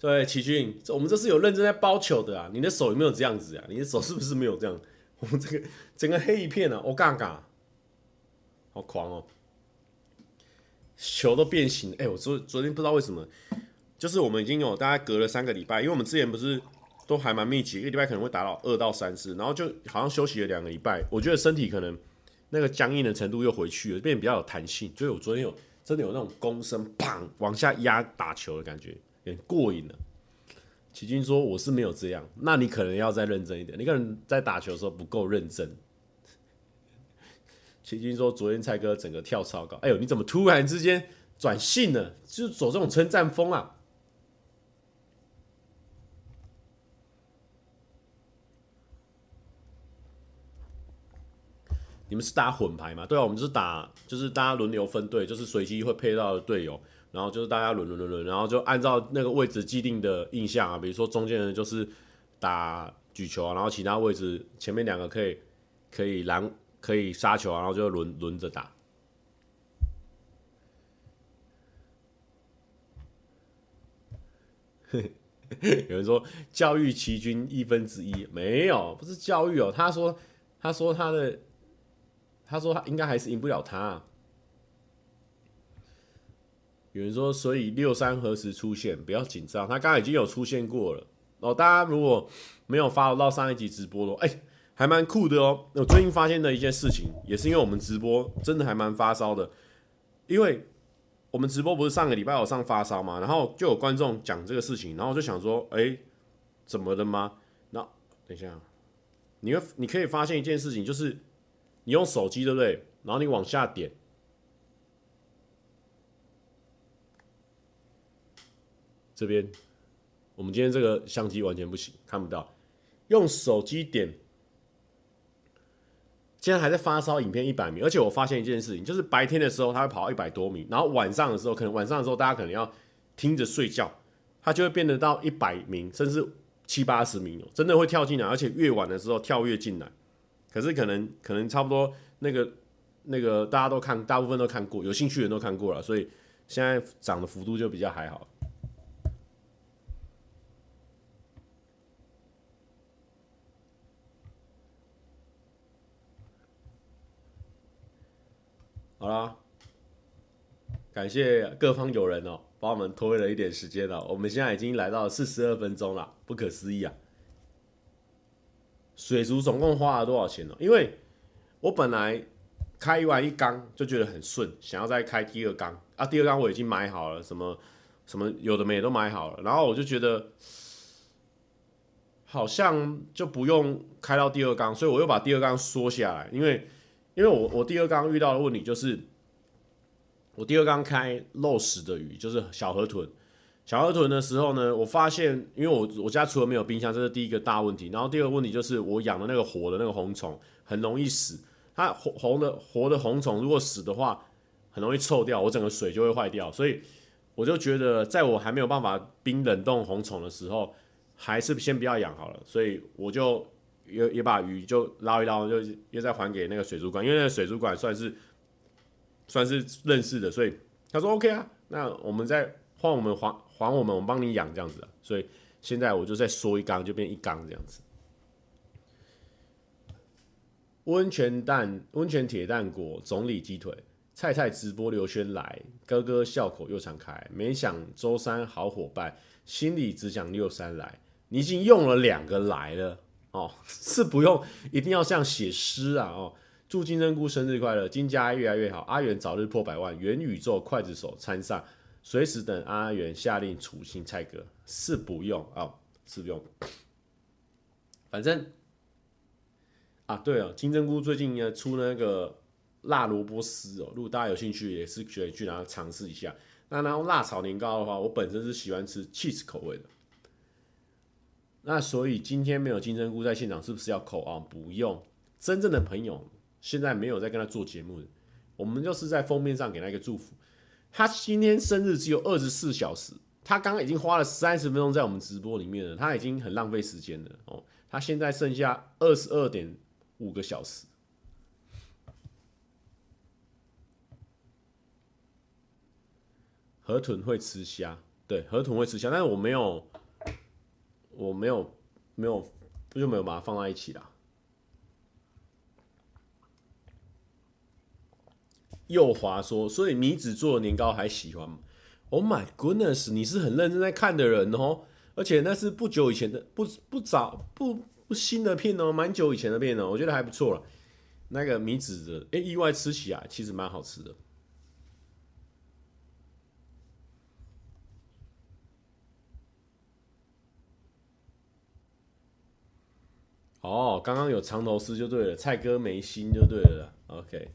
对，奇骏，我们这是有认真在包球的啊。你的手有没有这样子啊？你的手是不是没有这样？我们这个整个黑一片啊，我嘎嘎，好狂哦！球都变形，哎、我昨昨天不知道为什么，就是我们已经有大概隔了三个礼拜，因为我们之前不是都还蛮密集，一个礼拜可能会打到二到三次，然后就好像休息了两个礼拜，我觉得身体可能。那个僵硬的程度又回去了，变比较有弹性。所以我昨天有真的有那种弓身砰往下压打球的感觉，很过瘾了。奇军说我是没有这样，那你可能要再认真一点，你可能在打球的时候不够认真。奇军说昨天蔡哥整个跳超高，哎呦，你怎么突然之间转性了？就是走这种称赞风啊！你们是打混排吗？对啊，我们就是打，就是大家轮流分队，就是随机会配到的队友，然后就是大家轮轮轮轮，然后就按照那个位置既定的印象啊，比如说中间人就是打举球啊，然后其他位置前面两个可以可以拦可以杀球，然后就轮轮着打。(laughs) 有人说教育奇军一分之一没有，不是教育哦，他说他说他的。他说他应该还是赢不了他。有人说，所以六三何时出现？不要紧张，他刚刚已经有出现过了哦。大家如果没有 follow 到上一集直播的，哎，还蛮酷的哦。我最近发现的一件事情，也是因为我们直播真的还蛮发烧的，因为我们直播不是上个礼拜有上发烧嘛，然后就有观众讲这个事情，然后我就想说，哎，怎么了吗？那等一下，你会你可以发现一件事情，就是。你用手机对不对？然后你往下点，这边，我们今天这个相机完全不行，看不到。用手机点，现在还在发烧，影片一百米。而且我发现一件事情，就是白天的时候它会跑到一百多米，然后晚上的时候，可能晚上的时候大家可能要听着睡觉，它就会变得到一百米，甚至七八十米，真的会跳进来，而且越晚的时候跳越进来。可是可能可能差不多那个那个大家都看，大部分都看过，有兴趣的人都看过了，所以现在涨的幅度就比较还好。好啦，感谢各方友人哦，帮我们拖了一点时间了，我们现在已经来到四十二分钟了，不可思议啊！水族总共花了多少钱呢？因为我本来开完一缸就觉得很顺，想要再开第二缸啊。第二缸我已经买好了，什么什么有的没都买好了，然后我就觉得好像就不用开到第二缸，所以我又把第二缸缩下来。因为因为我我第二缸遇到的问题就是，我第二缸开漏食的鱼，就是小河豚。小河豚的时候呢，我发现，因为我我家除了没有冰箱，这是第一个大问题。然后第二个问题就是，我养的那个活的那个红虫很容易死。它红红的活的红虫如果死的话，很容易臭掉，我整个水就会坏掉。所以我就觉得，在我还没有办法冰冷冻红虫的时候，还是先不要养好了。所以我就也也把鱼就捞一捞，就又再还给那个水族馆，因为那个水族馆算是算是认识的，所以他说 OK 啊，那我们再换我们还。还我们，我们帮你养这样子，所以现在我就再缩一缸，就变一缸这样子。温泉蛋、温泉铁蛋果、总理鸡腿、菜菜直播刘轩来，哥哥笑口又常开，没想周三好伙伴，心里只想六三来。你已经用了两个来了哦，(laughs) 是不用一定要像写诗啊哦。祝金针菇生日快乐，金家越来越好，阿元早日破百万，元宇宙刽子手参上。随时等阿元下令处刑蔡哥，是不用啊、是不用。反正啊，对哦，金针菇最近呢出那个辣萝卜丝哦，如果大家有兴趣，也是可以去拿尝试一下。那然后辣炒年糕的话，我本身是喜欢吃 cheese 口味的。那所以今天没有金针菇在现场，是不是要扣啊？不用，真正的朋友现在没有在跟他做节目的，我们就是在封面上给他一个祝福。他今天生日只有二十四小时，他刚刚已经花了三十分钟在我们直播里面了，他已经很浪费时间了哦。他现在剩下二十二点五个小时。河豚会吃虾，对，河豚会吃虾，但是我没有，我没有，没有，不就没有把它放在一起啦。又滑说所以米子做的年糕还喜欢吗？Oh my goodness 你是很认真在看的人哦。而且那是不久以前的不不早不不新的片哦蛮久以前的片哦我觉得还不错了那个米子的哎意外吃起来其实蛮好吃的。哦刚刚有藏头丝就对了菜哥没心就对了 ok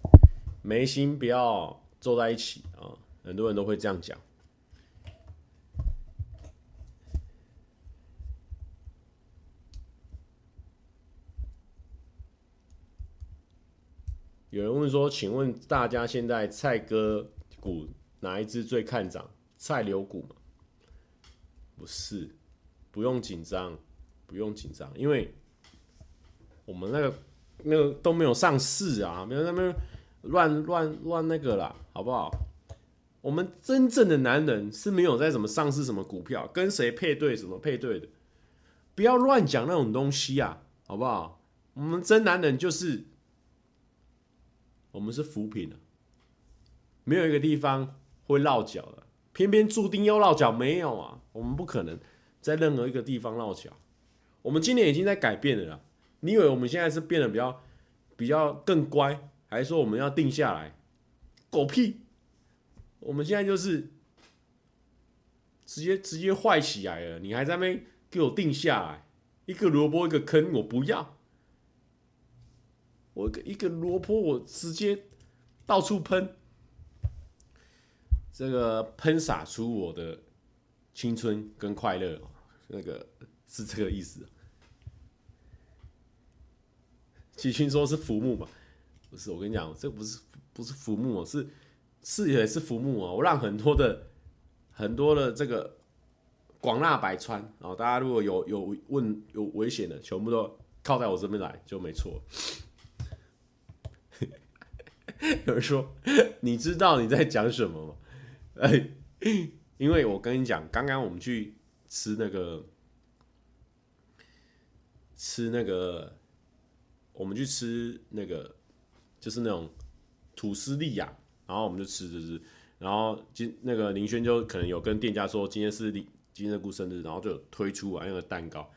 眉心不要坐在一起啊，很多人都会这样讲。有人问说：“请问大家现在菜哥股哪一支最看涨？菜牛股吗？不是，不用紧张，不用紧张，因为我们那个那个都没有上市啊，没有那边乱乱乱那个啦，好不好？我们真正的男人是没有在什么上市什么股票，跟谁配对什么配对的，不要乱讲那种东西啊，好不好？我们真男人就是。”我们是扶贫的，没有一个地方会落脚的，偏偏注定要落脚，没有啊，我们不可能在任何一个地方落脚。我们今年已经在改变了啦，你以为我们现在是变得比较比较更乖，还说我们要定下来？狗屁！我们现在就是直接直接坏起来了，你还在那边给我定下来？一个萝卜一个坑，我不要。我一个萝卜，我直接到处喷，这个喷洒出我的青春跟快乐，那个是这个意思。齐军说是浮木嘛？不是，我跟你讲，这不是不是浮木哦，是是也是浮木哦！我让很多的很多的这个广纳百川，啊大家如果有有问有危险的，全部都靠在我这边来就没错。(laughs) 有人说：“你知道你在讲什么吗？”哎，(laughs) 因为我跟你讲，刚刚我们去吃那个吃那个，我们去吃那个，就是那种吐司利亚，然后我们就吃吃吃，然后今那个林轩就可能有跟店家说今天是今天的顾生日，然后就推出来那个蛋糕，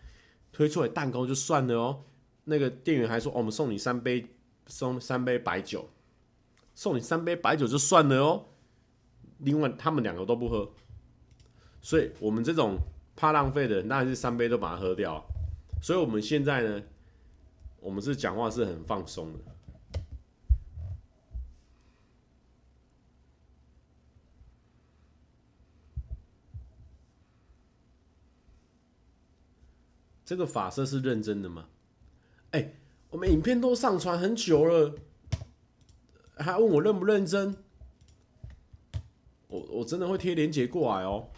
推出来蛋糕就算了哦，那个店员还说：“哦，我们送你三杯，送三杯白酒。”送你三杯白酒就算了哦，另外他们两个都不喝，所以我们这种怕浪费的人，当然是三杯都把它喝掉。所以我们现在呢，我们是讲话是很放松的。这个发色是认真的吗？哎，我们影片都上传很久了。还问我认不认真？我我真的会贴链接过来哦。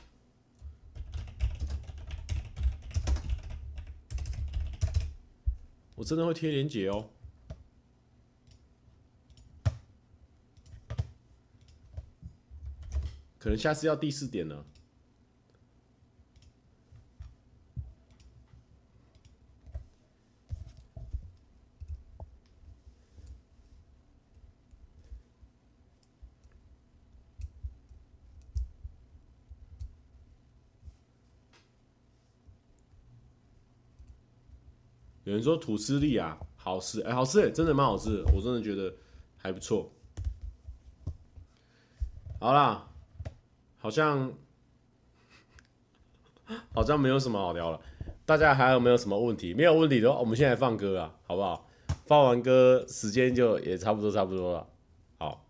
我真的会贴链接哦。可能下次要第四点了。有人说吐司利啊，好吃哎、好吃、真的蛮好吃，我真的觉得还不错。好啦，好像 (laughs) 好像没有什么好聊了，大家还有没有什么问题？没有问题的话，我们现在放歌啊，好不好？放完歌时间就也差不多差不多了。好，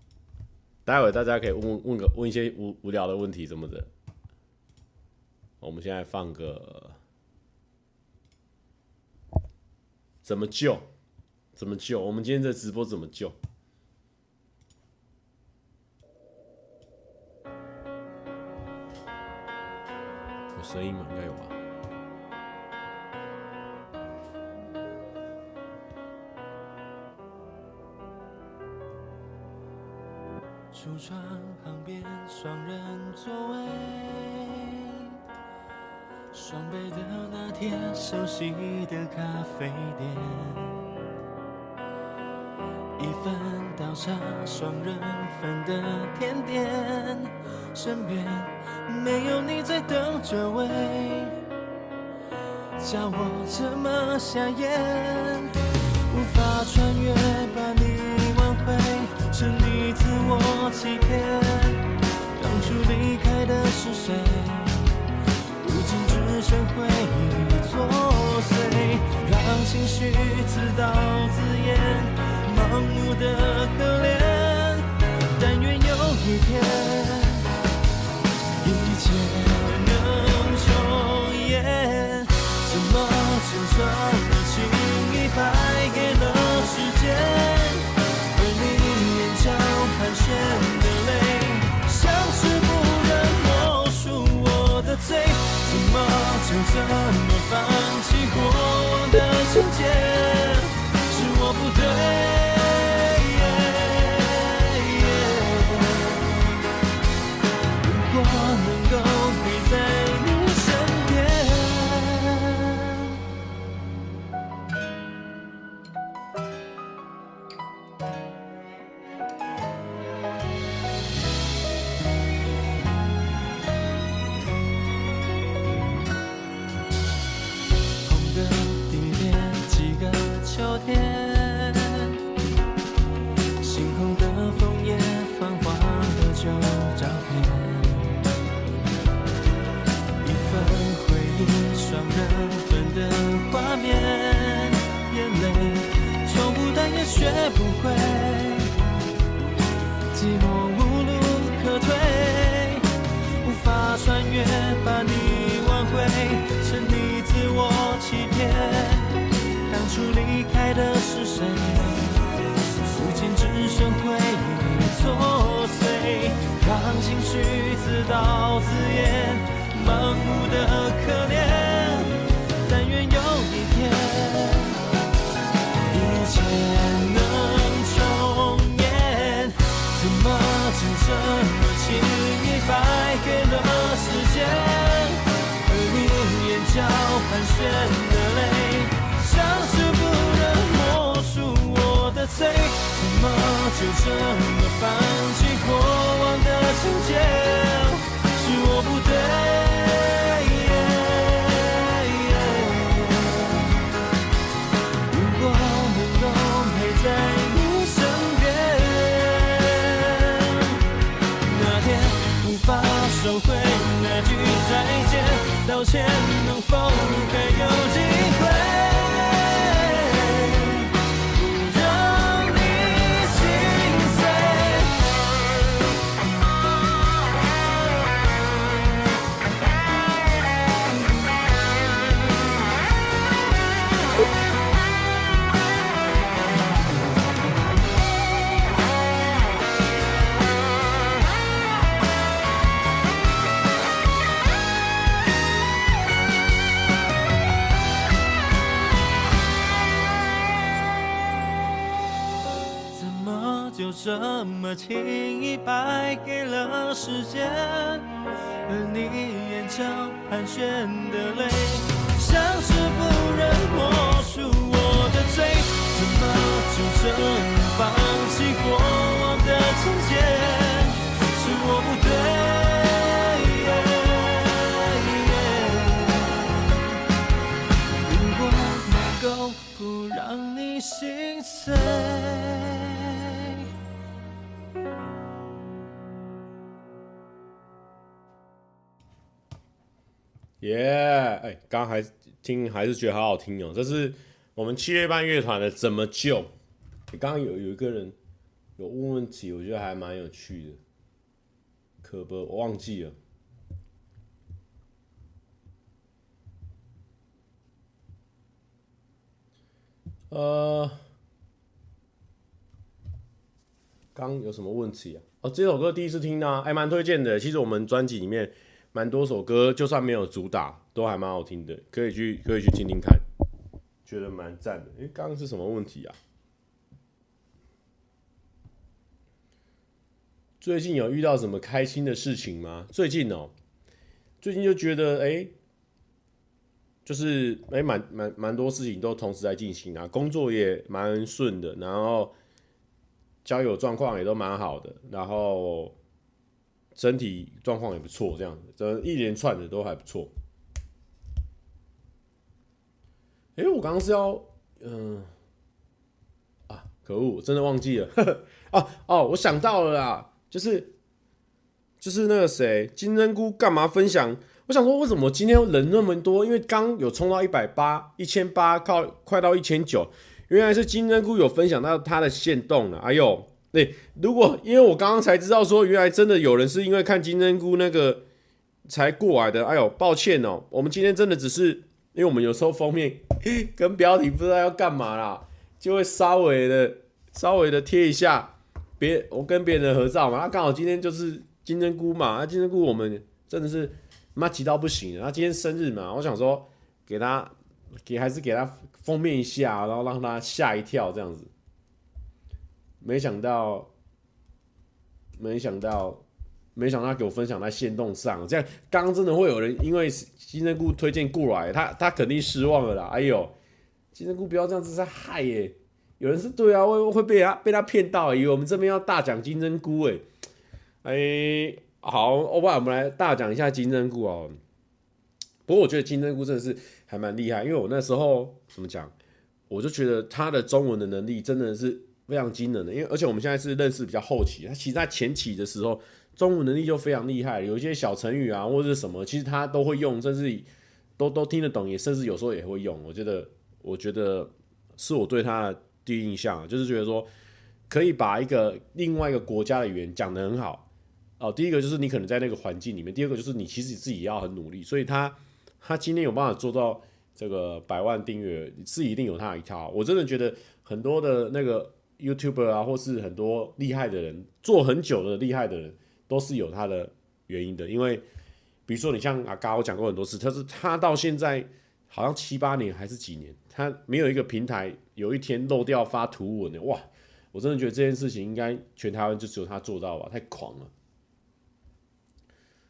待会大家可以问问问个问一些无无聊的问题什么的。我们现在放个。怎么救？怎么救？我们今天这直播怎么救？有声音吗？应该有吧。橱窗旁边，双人座位。双倍的那天，熟悉的咖啡店，一份倒茶，双人份的甜点，身边没有你在等着喂，叫我怎么下咽？无法穿越，把你挽回，是你自我欺骗，当初离开的是谁？情绪？自导自演盲目的可怜但愿有一天一切能重演怎么就这么轻易败给了时间而你眼角盘旋的泪像是不忍抹除我的罪怎么就这么放瞬间当初离开的是谁？如今只剩回忆作祟，让情绪自导自演，盲目的可怜。道歉，能否还有机会？这么轻易败给了时间，而你眼角盘旋的泪，像是不忍抹除我的罪，怎么就这样放弃过往的从前？是我不对，如果能够不让你心碎。耶！哎，刚还听还是觉得好好听哦。这是我们七月半乐团的《怎么救》。刚刚有有一个人有问问题，我觉得还蛮有趣的。可不，我忘记了。呃，刚有什么问题啊？哦，这首歌第一次听呢，还蛮推荐的。其实我们专辑里面。蛮多首歌，就算没有主打，都还蛮好听的，可以去可以去听听看，觉得蛮赞的。诶，刚刚是什么问题啊？最近有遇到什么开心的事情吗？最近哦，最近就觉得诶，就是哎，蛮蛮蛮多事情都同时在进行啊，工作也蛮顺的，然后交友状况也都蛮好的，然后。身体状况也不错，这样子，这一连串的都还不错。哎、我刚刚是要，嗯、啊，可恶，真的忘记了。啊 (laughs) 哦，我想到了啦，就是就是那个谁，金针菇干嘛分享？我想说，为什么今天人那么多？因为刚有冲到一百八、一千八，靠，快到一千九。原来是金针菇有分享到他的线动了。哎呦！对，如果因为我刚刚才知道说，原来真的有人是因为看金针菇那个才过来的。哎呦，抱歉哦，我们今天真的只是因为我们有时候封面 (laughs) 跟标题不知道要干嘛啦，就会稍微的稍微的贴一下别我跟别人的合照嘛。那刚好今天就是金针菇嘛，那金针菇我们真的是妈急到不行了。他今天生日嘛，我想说给他给还是给他封面一下，然后让他吓一跳这样子。没想到，没想到，没想到给我分享在线动上，这样刚真的会有人因为金针菇推荐过来，他他肯定失望了啦。哎呦，金针菇不要这样子在害耶！有人是对啊，会会被他被他骗到，以为我们这边要大讲金针菇哎，哎，好，欧巴，我们来大讲一下金针菇哦。不过我觉得金针菇真的是还蛮厉害，因为我那时候怎么讲，我就觉得他的中文的能力真的是。非常惊人的，因为而且我们现在是认识比较后期，他其实在前期的时候，中文能力就非常厉害，有一些小成语啊或者什么，其实他都会用，甚至都都听得懂，也甚至有时候也会用。我觉得，我觉得是我对他的第一印象，就是觉得说可以把一个另外一个国家的语言讲得很好。哦，第一个就是你可能在那个环境里面，第二个就是你其实你自己要很努力，所以他他今天有办法做到这个百万订阅，是一定有他一套。我真的觉得很多的那个。YouTuber 啊，或是很多厉害的人，做很久的厉害的人，都是有他的原因的。因为，比如说你像阿嘎，我讲过很多次，他是他到现在好像七八年还是几年，他没有一个平台有一天漏掉发图文的，哇！我真的觉得这件事情应该全台湾就只有他做到吧，太狂了。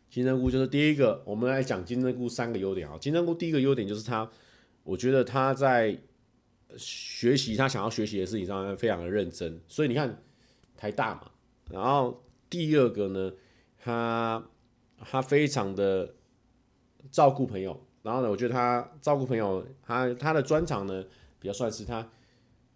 金针菇就是第一个，我们来讲金针菇三个优点啊。金针菇第一个优点就是他，我觉得他在。学习他想要学习的事情上非常的认真，所以你看台大嘛，然后第二个呢，他他非常的照顾朋友，然后呢，我觉得他照顾朋友，他他的专长呢比较算是他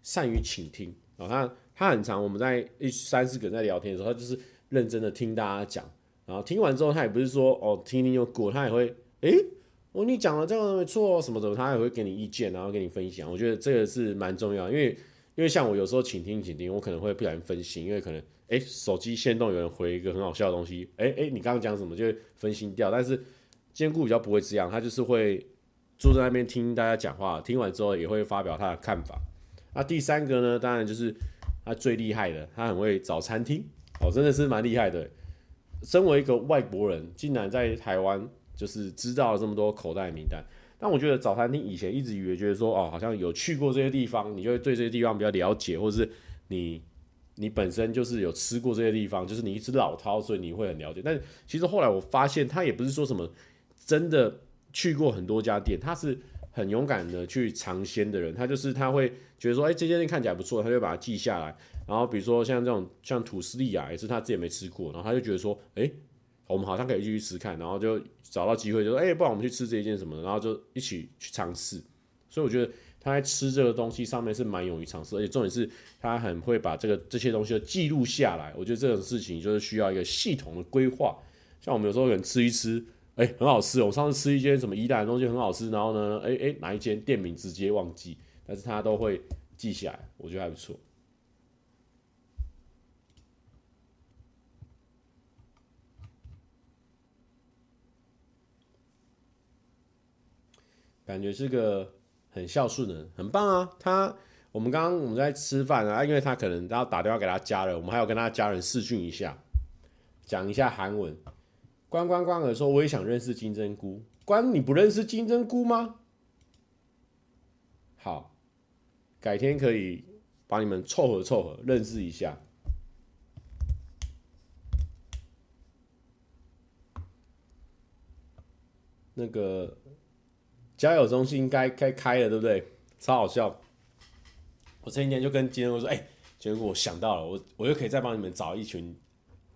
善于倾听然后，他他很常我们在一三四个人在聊天的时候，他就是认真的听大家讲，然后听完之后他也不是说哦听听就过，他也会诶。我你讲了这个没错，什么什么，他也会给你意见，然后给你分享。我觉得这个是蛮重要，因为因为像我有时候倾听倾听，我可能会不小心分心，因为可能哎手机线动有人回一个很好笑的东西，哎哎你刚刚讲什么就会分心掉。但是兼顾比较不会这样，他就是会坐在那边听大家讲话，听完之后也会发表他的看法。那第三个呢，当然就是他最厉害的，他很会找餐厅哦，真的是蛮厉害的。身为一个外国人，竟然在台湾。就是知道了这么多口袋名单，但我觉得早餐厅以前一直以为觉得说哦，好像有去过这些地方，你就会对这些地方比较了解，或者是你你本身就是有吃过这些地方，就是你一直老饕，所以你会很了解。但其实后来我发现，他也不是说什么真的去过很多家店，他是很勇敢的去尝鲜的人。他就是他会觉得说，哎，这家店看起来不错，他就把它记下来。然后比如说像这种像土司利亚，也是他自己没吃过，然后他就觉得说，哎。我们好像可以继续吃看，然后就找到机会就说，哎、不然我们去吃这一件什么的，然后就一起去尝试。所以我觉得他在吃这个东西上面是蛮勇于尝试，而且重点是他很会把这个这些东西都记录下来。我觉得这种事情就是需要一个系统的规划。像我们有时候可能吃一吃，哎、很好吃。我上次吃一间什么宜兰的东西很好吃，然后呢，哎、欸、哎、哪一间店名直接忘记，但是他都会记下来，我觉得还不错。感觉是个很孝顺的人，很棒啊！他，我们刚刚我们在吃饭啊，因为他可能要打电话给他家人，我们还要跟他家人视讯一下，讲一下韩文。关关关儿说：“我也想认识金针菇。”关，你不认识金针菇吗？好，改天可以把你们凑合凑合，认识一下。那个。交友中心该该开了，对不对？超好笑！我前几天就跟金针菇说：“哎、欸，金，我想到了，我我又可以再帮你们找一群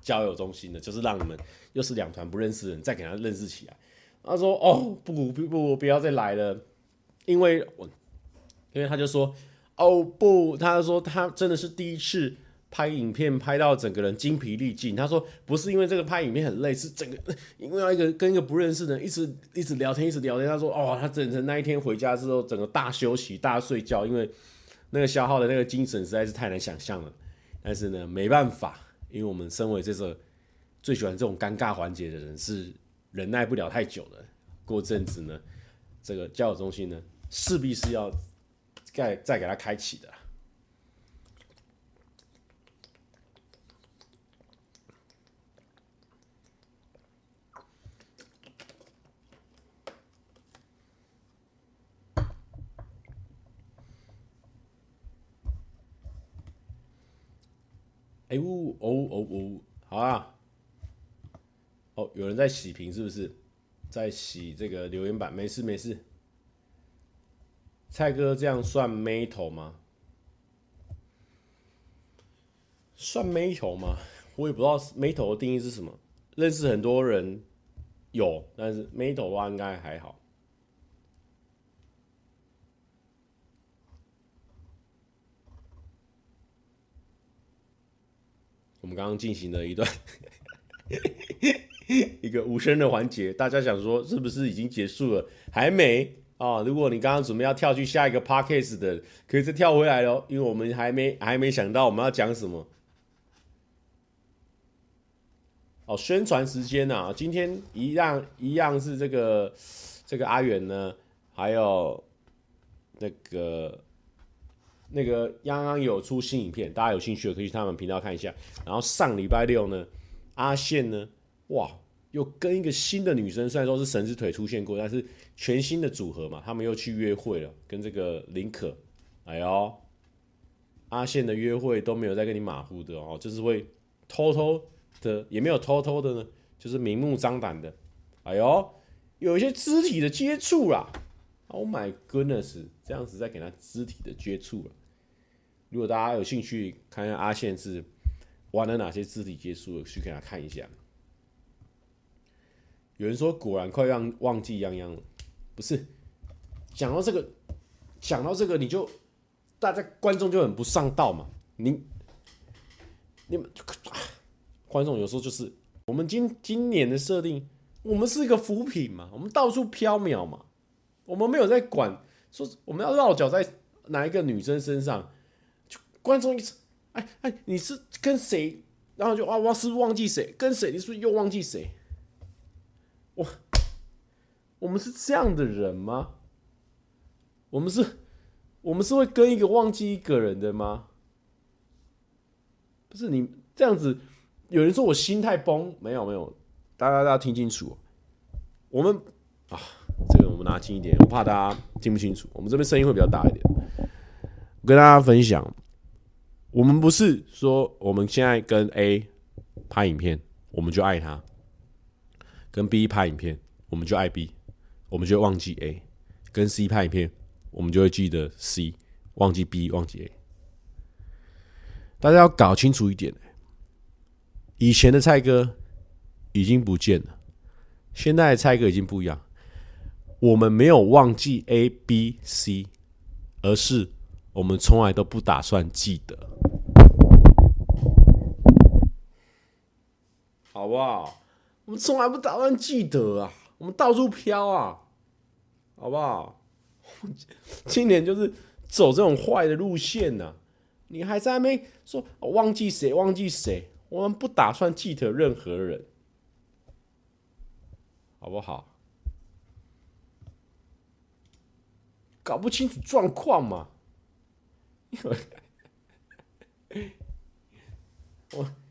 交友中心的，就是让你们又是两团不认识的人，再给他认识起来。”他说：“哦，不不不不，不要再来了，因为我，因为他就说，哦不，他说他真的是第一次。”拍影片拍到整个人精疲力尽，他说不是因为这个拍影片很累，是整个因为要一个跟一个不认识的人一直一直聊天，一直聊天。他说哦，他整整那一天回家之后，整个大休息、大睡觉，因为那个消耗的那个精神实在是太难想象了。但是呢，没办法，因为我们身为这个最喜欢这种尴尬环节的人，是忍耐不了太久的。过阵子呢，这个交友中心呢，势必是要再再给他开启的。哎呜哦哦哦，好啊。哦，有人在洗屏是不是？在洗这个留言板？没事没事。蔡哥这样算妹头吗？算妹头吗？我也不知道妹头的定义是什么。认识很多人有，但是妹头的话应该还好。我们刚刚进行了一段 (laughs) 一个无声的环节，大家想说是不是已经结束了？还没啊！如果你刚刚准备要跳去下一个 podcast 的，可以再跳回来喽，因为我们还没还没想到我们要讲什么。哦，宣传时间啊，今天一样一样是这个这个阿远呢，还有那个。那个刚刚有出新影片，大家有兴趣的可以去他们频道看一下。然后上礼拜六呢，阿宪呢，哇，又跟一个新的女生，虽然说是神之腿出现过，但是全新的组合嘛，他们又去约会了，跟这个林可，哎呦，阿宪的约会都没有在跟你马虎的哦，就是会偷偷的，也没有偷偷的呢，就是明目张胆的，哎呦，有一些肢体的接触啦，Oh my goodness，这样子在给他肢体的接触了。如果大家有兴趣看看阿宪是玩了哪些肢体接触，去给他看一下。有人说果然快让忘记泱泱了，不是？讲到这个，讲到这个，你就大家观众就很不上道嘛。你你们观众有时候就是我们今今年的设定，我们是一个浮萍嘛，我们到处飘渺嘛，我们没有在管说我们要落脚在哪一个女生身上。观众一直，哎哎，你是跟谁？然后就啊，我是不是忘记谁？跟谁？你是不是又忘记谁？我，我们是这样的人吗？我们是，我们是会跟一个忘记一个人的吗？不是你这样子，有人说我心态崩，没有没有，大家大家听清楚，我们啊，这个我们拿近一点，我怕大家听不清楚，我们这边声音会比较大一点，我跟大家分享。我们不是说我们现在跟 A 拍影片，我们就爱他；跟 B 拍影片，我们就爱 B，我们就忘记 A；跟 C 拍影片，我们就会记得 C，忘记 B，忘记 A。大家要搞清楚一点，以前的蔡哥已经不见了，现在的蔡哥已经不一样。我们没有忘记 A、B、C，而是我们从来都不打算记得。好不好？我们从来不打算记得啊，我们到处飘啊，好不好？(laughs) 今年就是走这种坏的路线呢、你还在那边说忘记谁？忘记谁？我们不打算记得任何人，好不好？搞不清楚状况嘛？我。(laughs)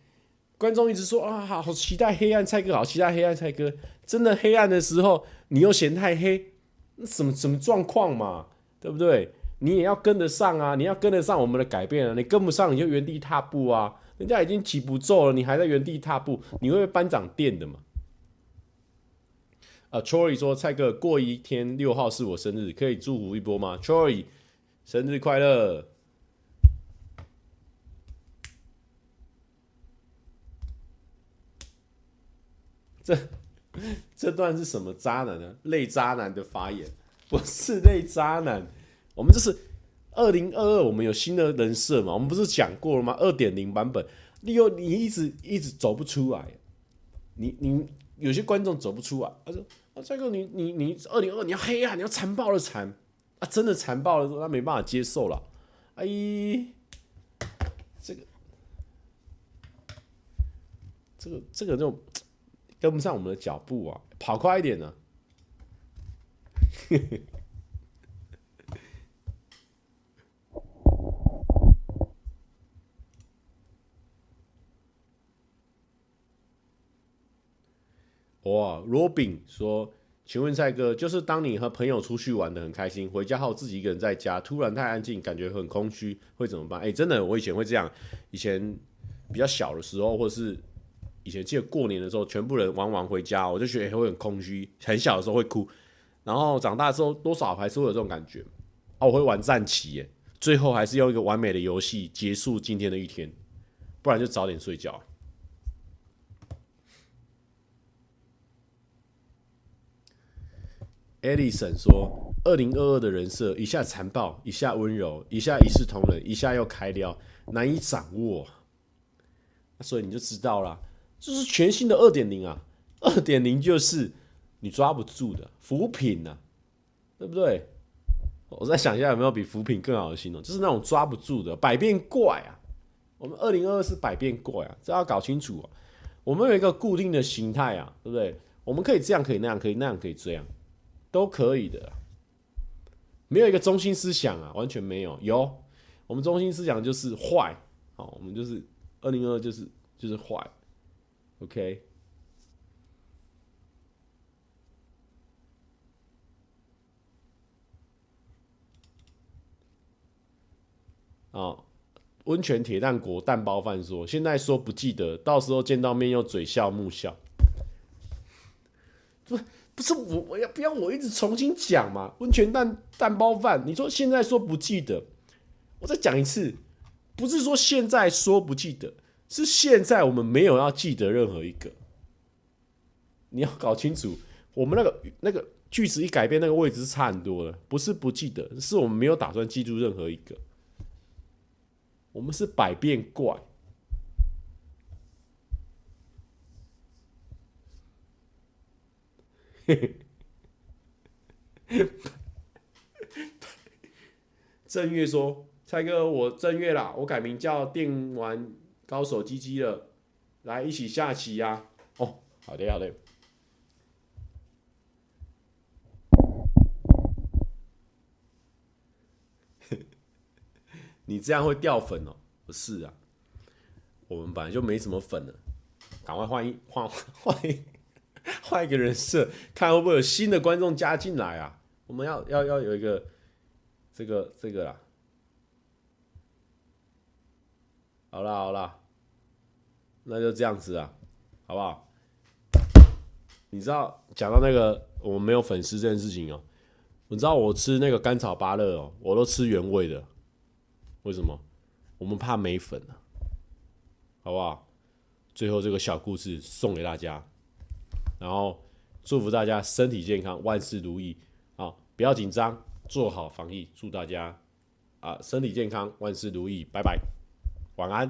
观众一直说啊，好期待黑暗蔡哥，好期待黑暗蔡哥。真的黑暗的时候，你又嫌太黑，那什么什么状况嘛？对不对？你也要跟得上啊！你要跟得上我们的改变啊！你跟不上，你就原地踏步啊！人家已经起步骤了，你还在原地踏步，你会被班长电的嘛？啊，Chory 说，蔡哥过一天六号是我生日，可以祝福一波吗？Chory 生日快乐！这这段是什么渣男呢？类渣男的发言，不是类渣男。我们这是二零二二，我们有新的人设嘛？我们不是讲过了吗？二点零版本，你有你一直一直走不出来，你你有些观众走不出来。他说：“啊，这个你你你二零二你要黑暗，你要残暴的残啊，真的残暴的时候他没办法接受了。”哎，这个这个这个就。跟不上我们的脚步啊，跑快一点呢！(laughs) 哇，Robin 说：“请问蔡哥，就是当你和朋友出去玩得很开心，回家后自己一个人在家，突然太安静，感觉很空虚，会怎么办？”哎，真的，我以前会这样。以前比较小的时候，或是以前记得过年的时候，全部人玩完回家，我就觉得会很空虚。很小的时候会哭，然后长大之后多少还是会有这种感觉。啊，我会玩战棋耶，最后还是用一个完美的游戏结束今天的一天，不然就早点睡觉。艾莉森说：“二零二二的人设，一下残暴，一下温柔，一下一视同仁，一下又开撩，难以掌握。所以你就知道了，这是全新的二点零啊！二点零就是你抓不住的扶贫呐，对不对？我再想一下有没有比扶贫更好的形容，就是那种抓不住的百变怪啊！我们二零二二是百变怪啊，这要搞清楚啊！我们有一个固定的形态啊，对不对？我们可以这样，可以那样，可以那样，可以这样。”都可以的，没有一个中心思想啊，完全没有。有，我们中心思想就是坏，好，我们就是二零二二就是就是坏，OK。啊，温泉铁蛋果蛋包饭说，现在说不记得，到时候见到面又嘴笑目笑，不。不是我，我要不要我一直重新讲嘛？温泉蛋蛋包饭，你说现在说不记得，我再讲一次，不是说现在说不记得，是现在我们没有要记得任何一个。你要搞清楚，我们那个那个句子一改变，那个位置是差很多的，不是不记得，是我们没有打算记住任何一个。我们是百变怪。(laughs) 正月说：“蔡哥，我正月啦，我改名叫电玩高手鸡鸡了，来一起下棋呀、啊！”哦，好的好的。(laughs) 你这样会掉粉哦？不是啊，我们本来就没什么粉了，赶快换一换 (laughs) 换一。换一个人设，看会不会有新的观众加进来啊？我们要要要有一个这个这个啦。好啦好啦，那就这样子啊，好不好？你知道讲到那个我们没有粉丝这件事情哦、你知道我吃那个甘草芭乐哦，我都吃原味的，为什么？我们怕没粉啊，好不好？最后这个小故事送给大家。然后祝福大家身体健康，万事如意啊！不要紧张，做好防疫。祝大家啊身体健康，万事如意。拜拜，晚安。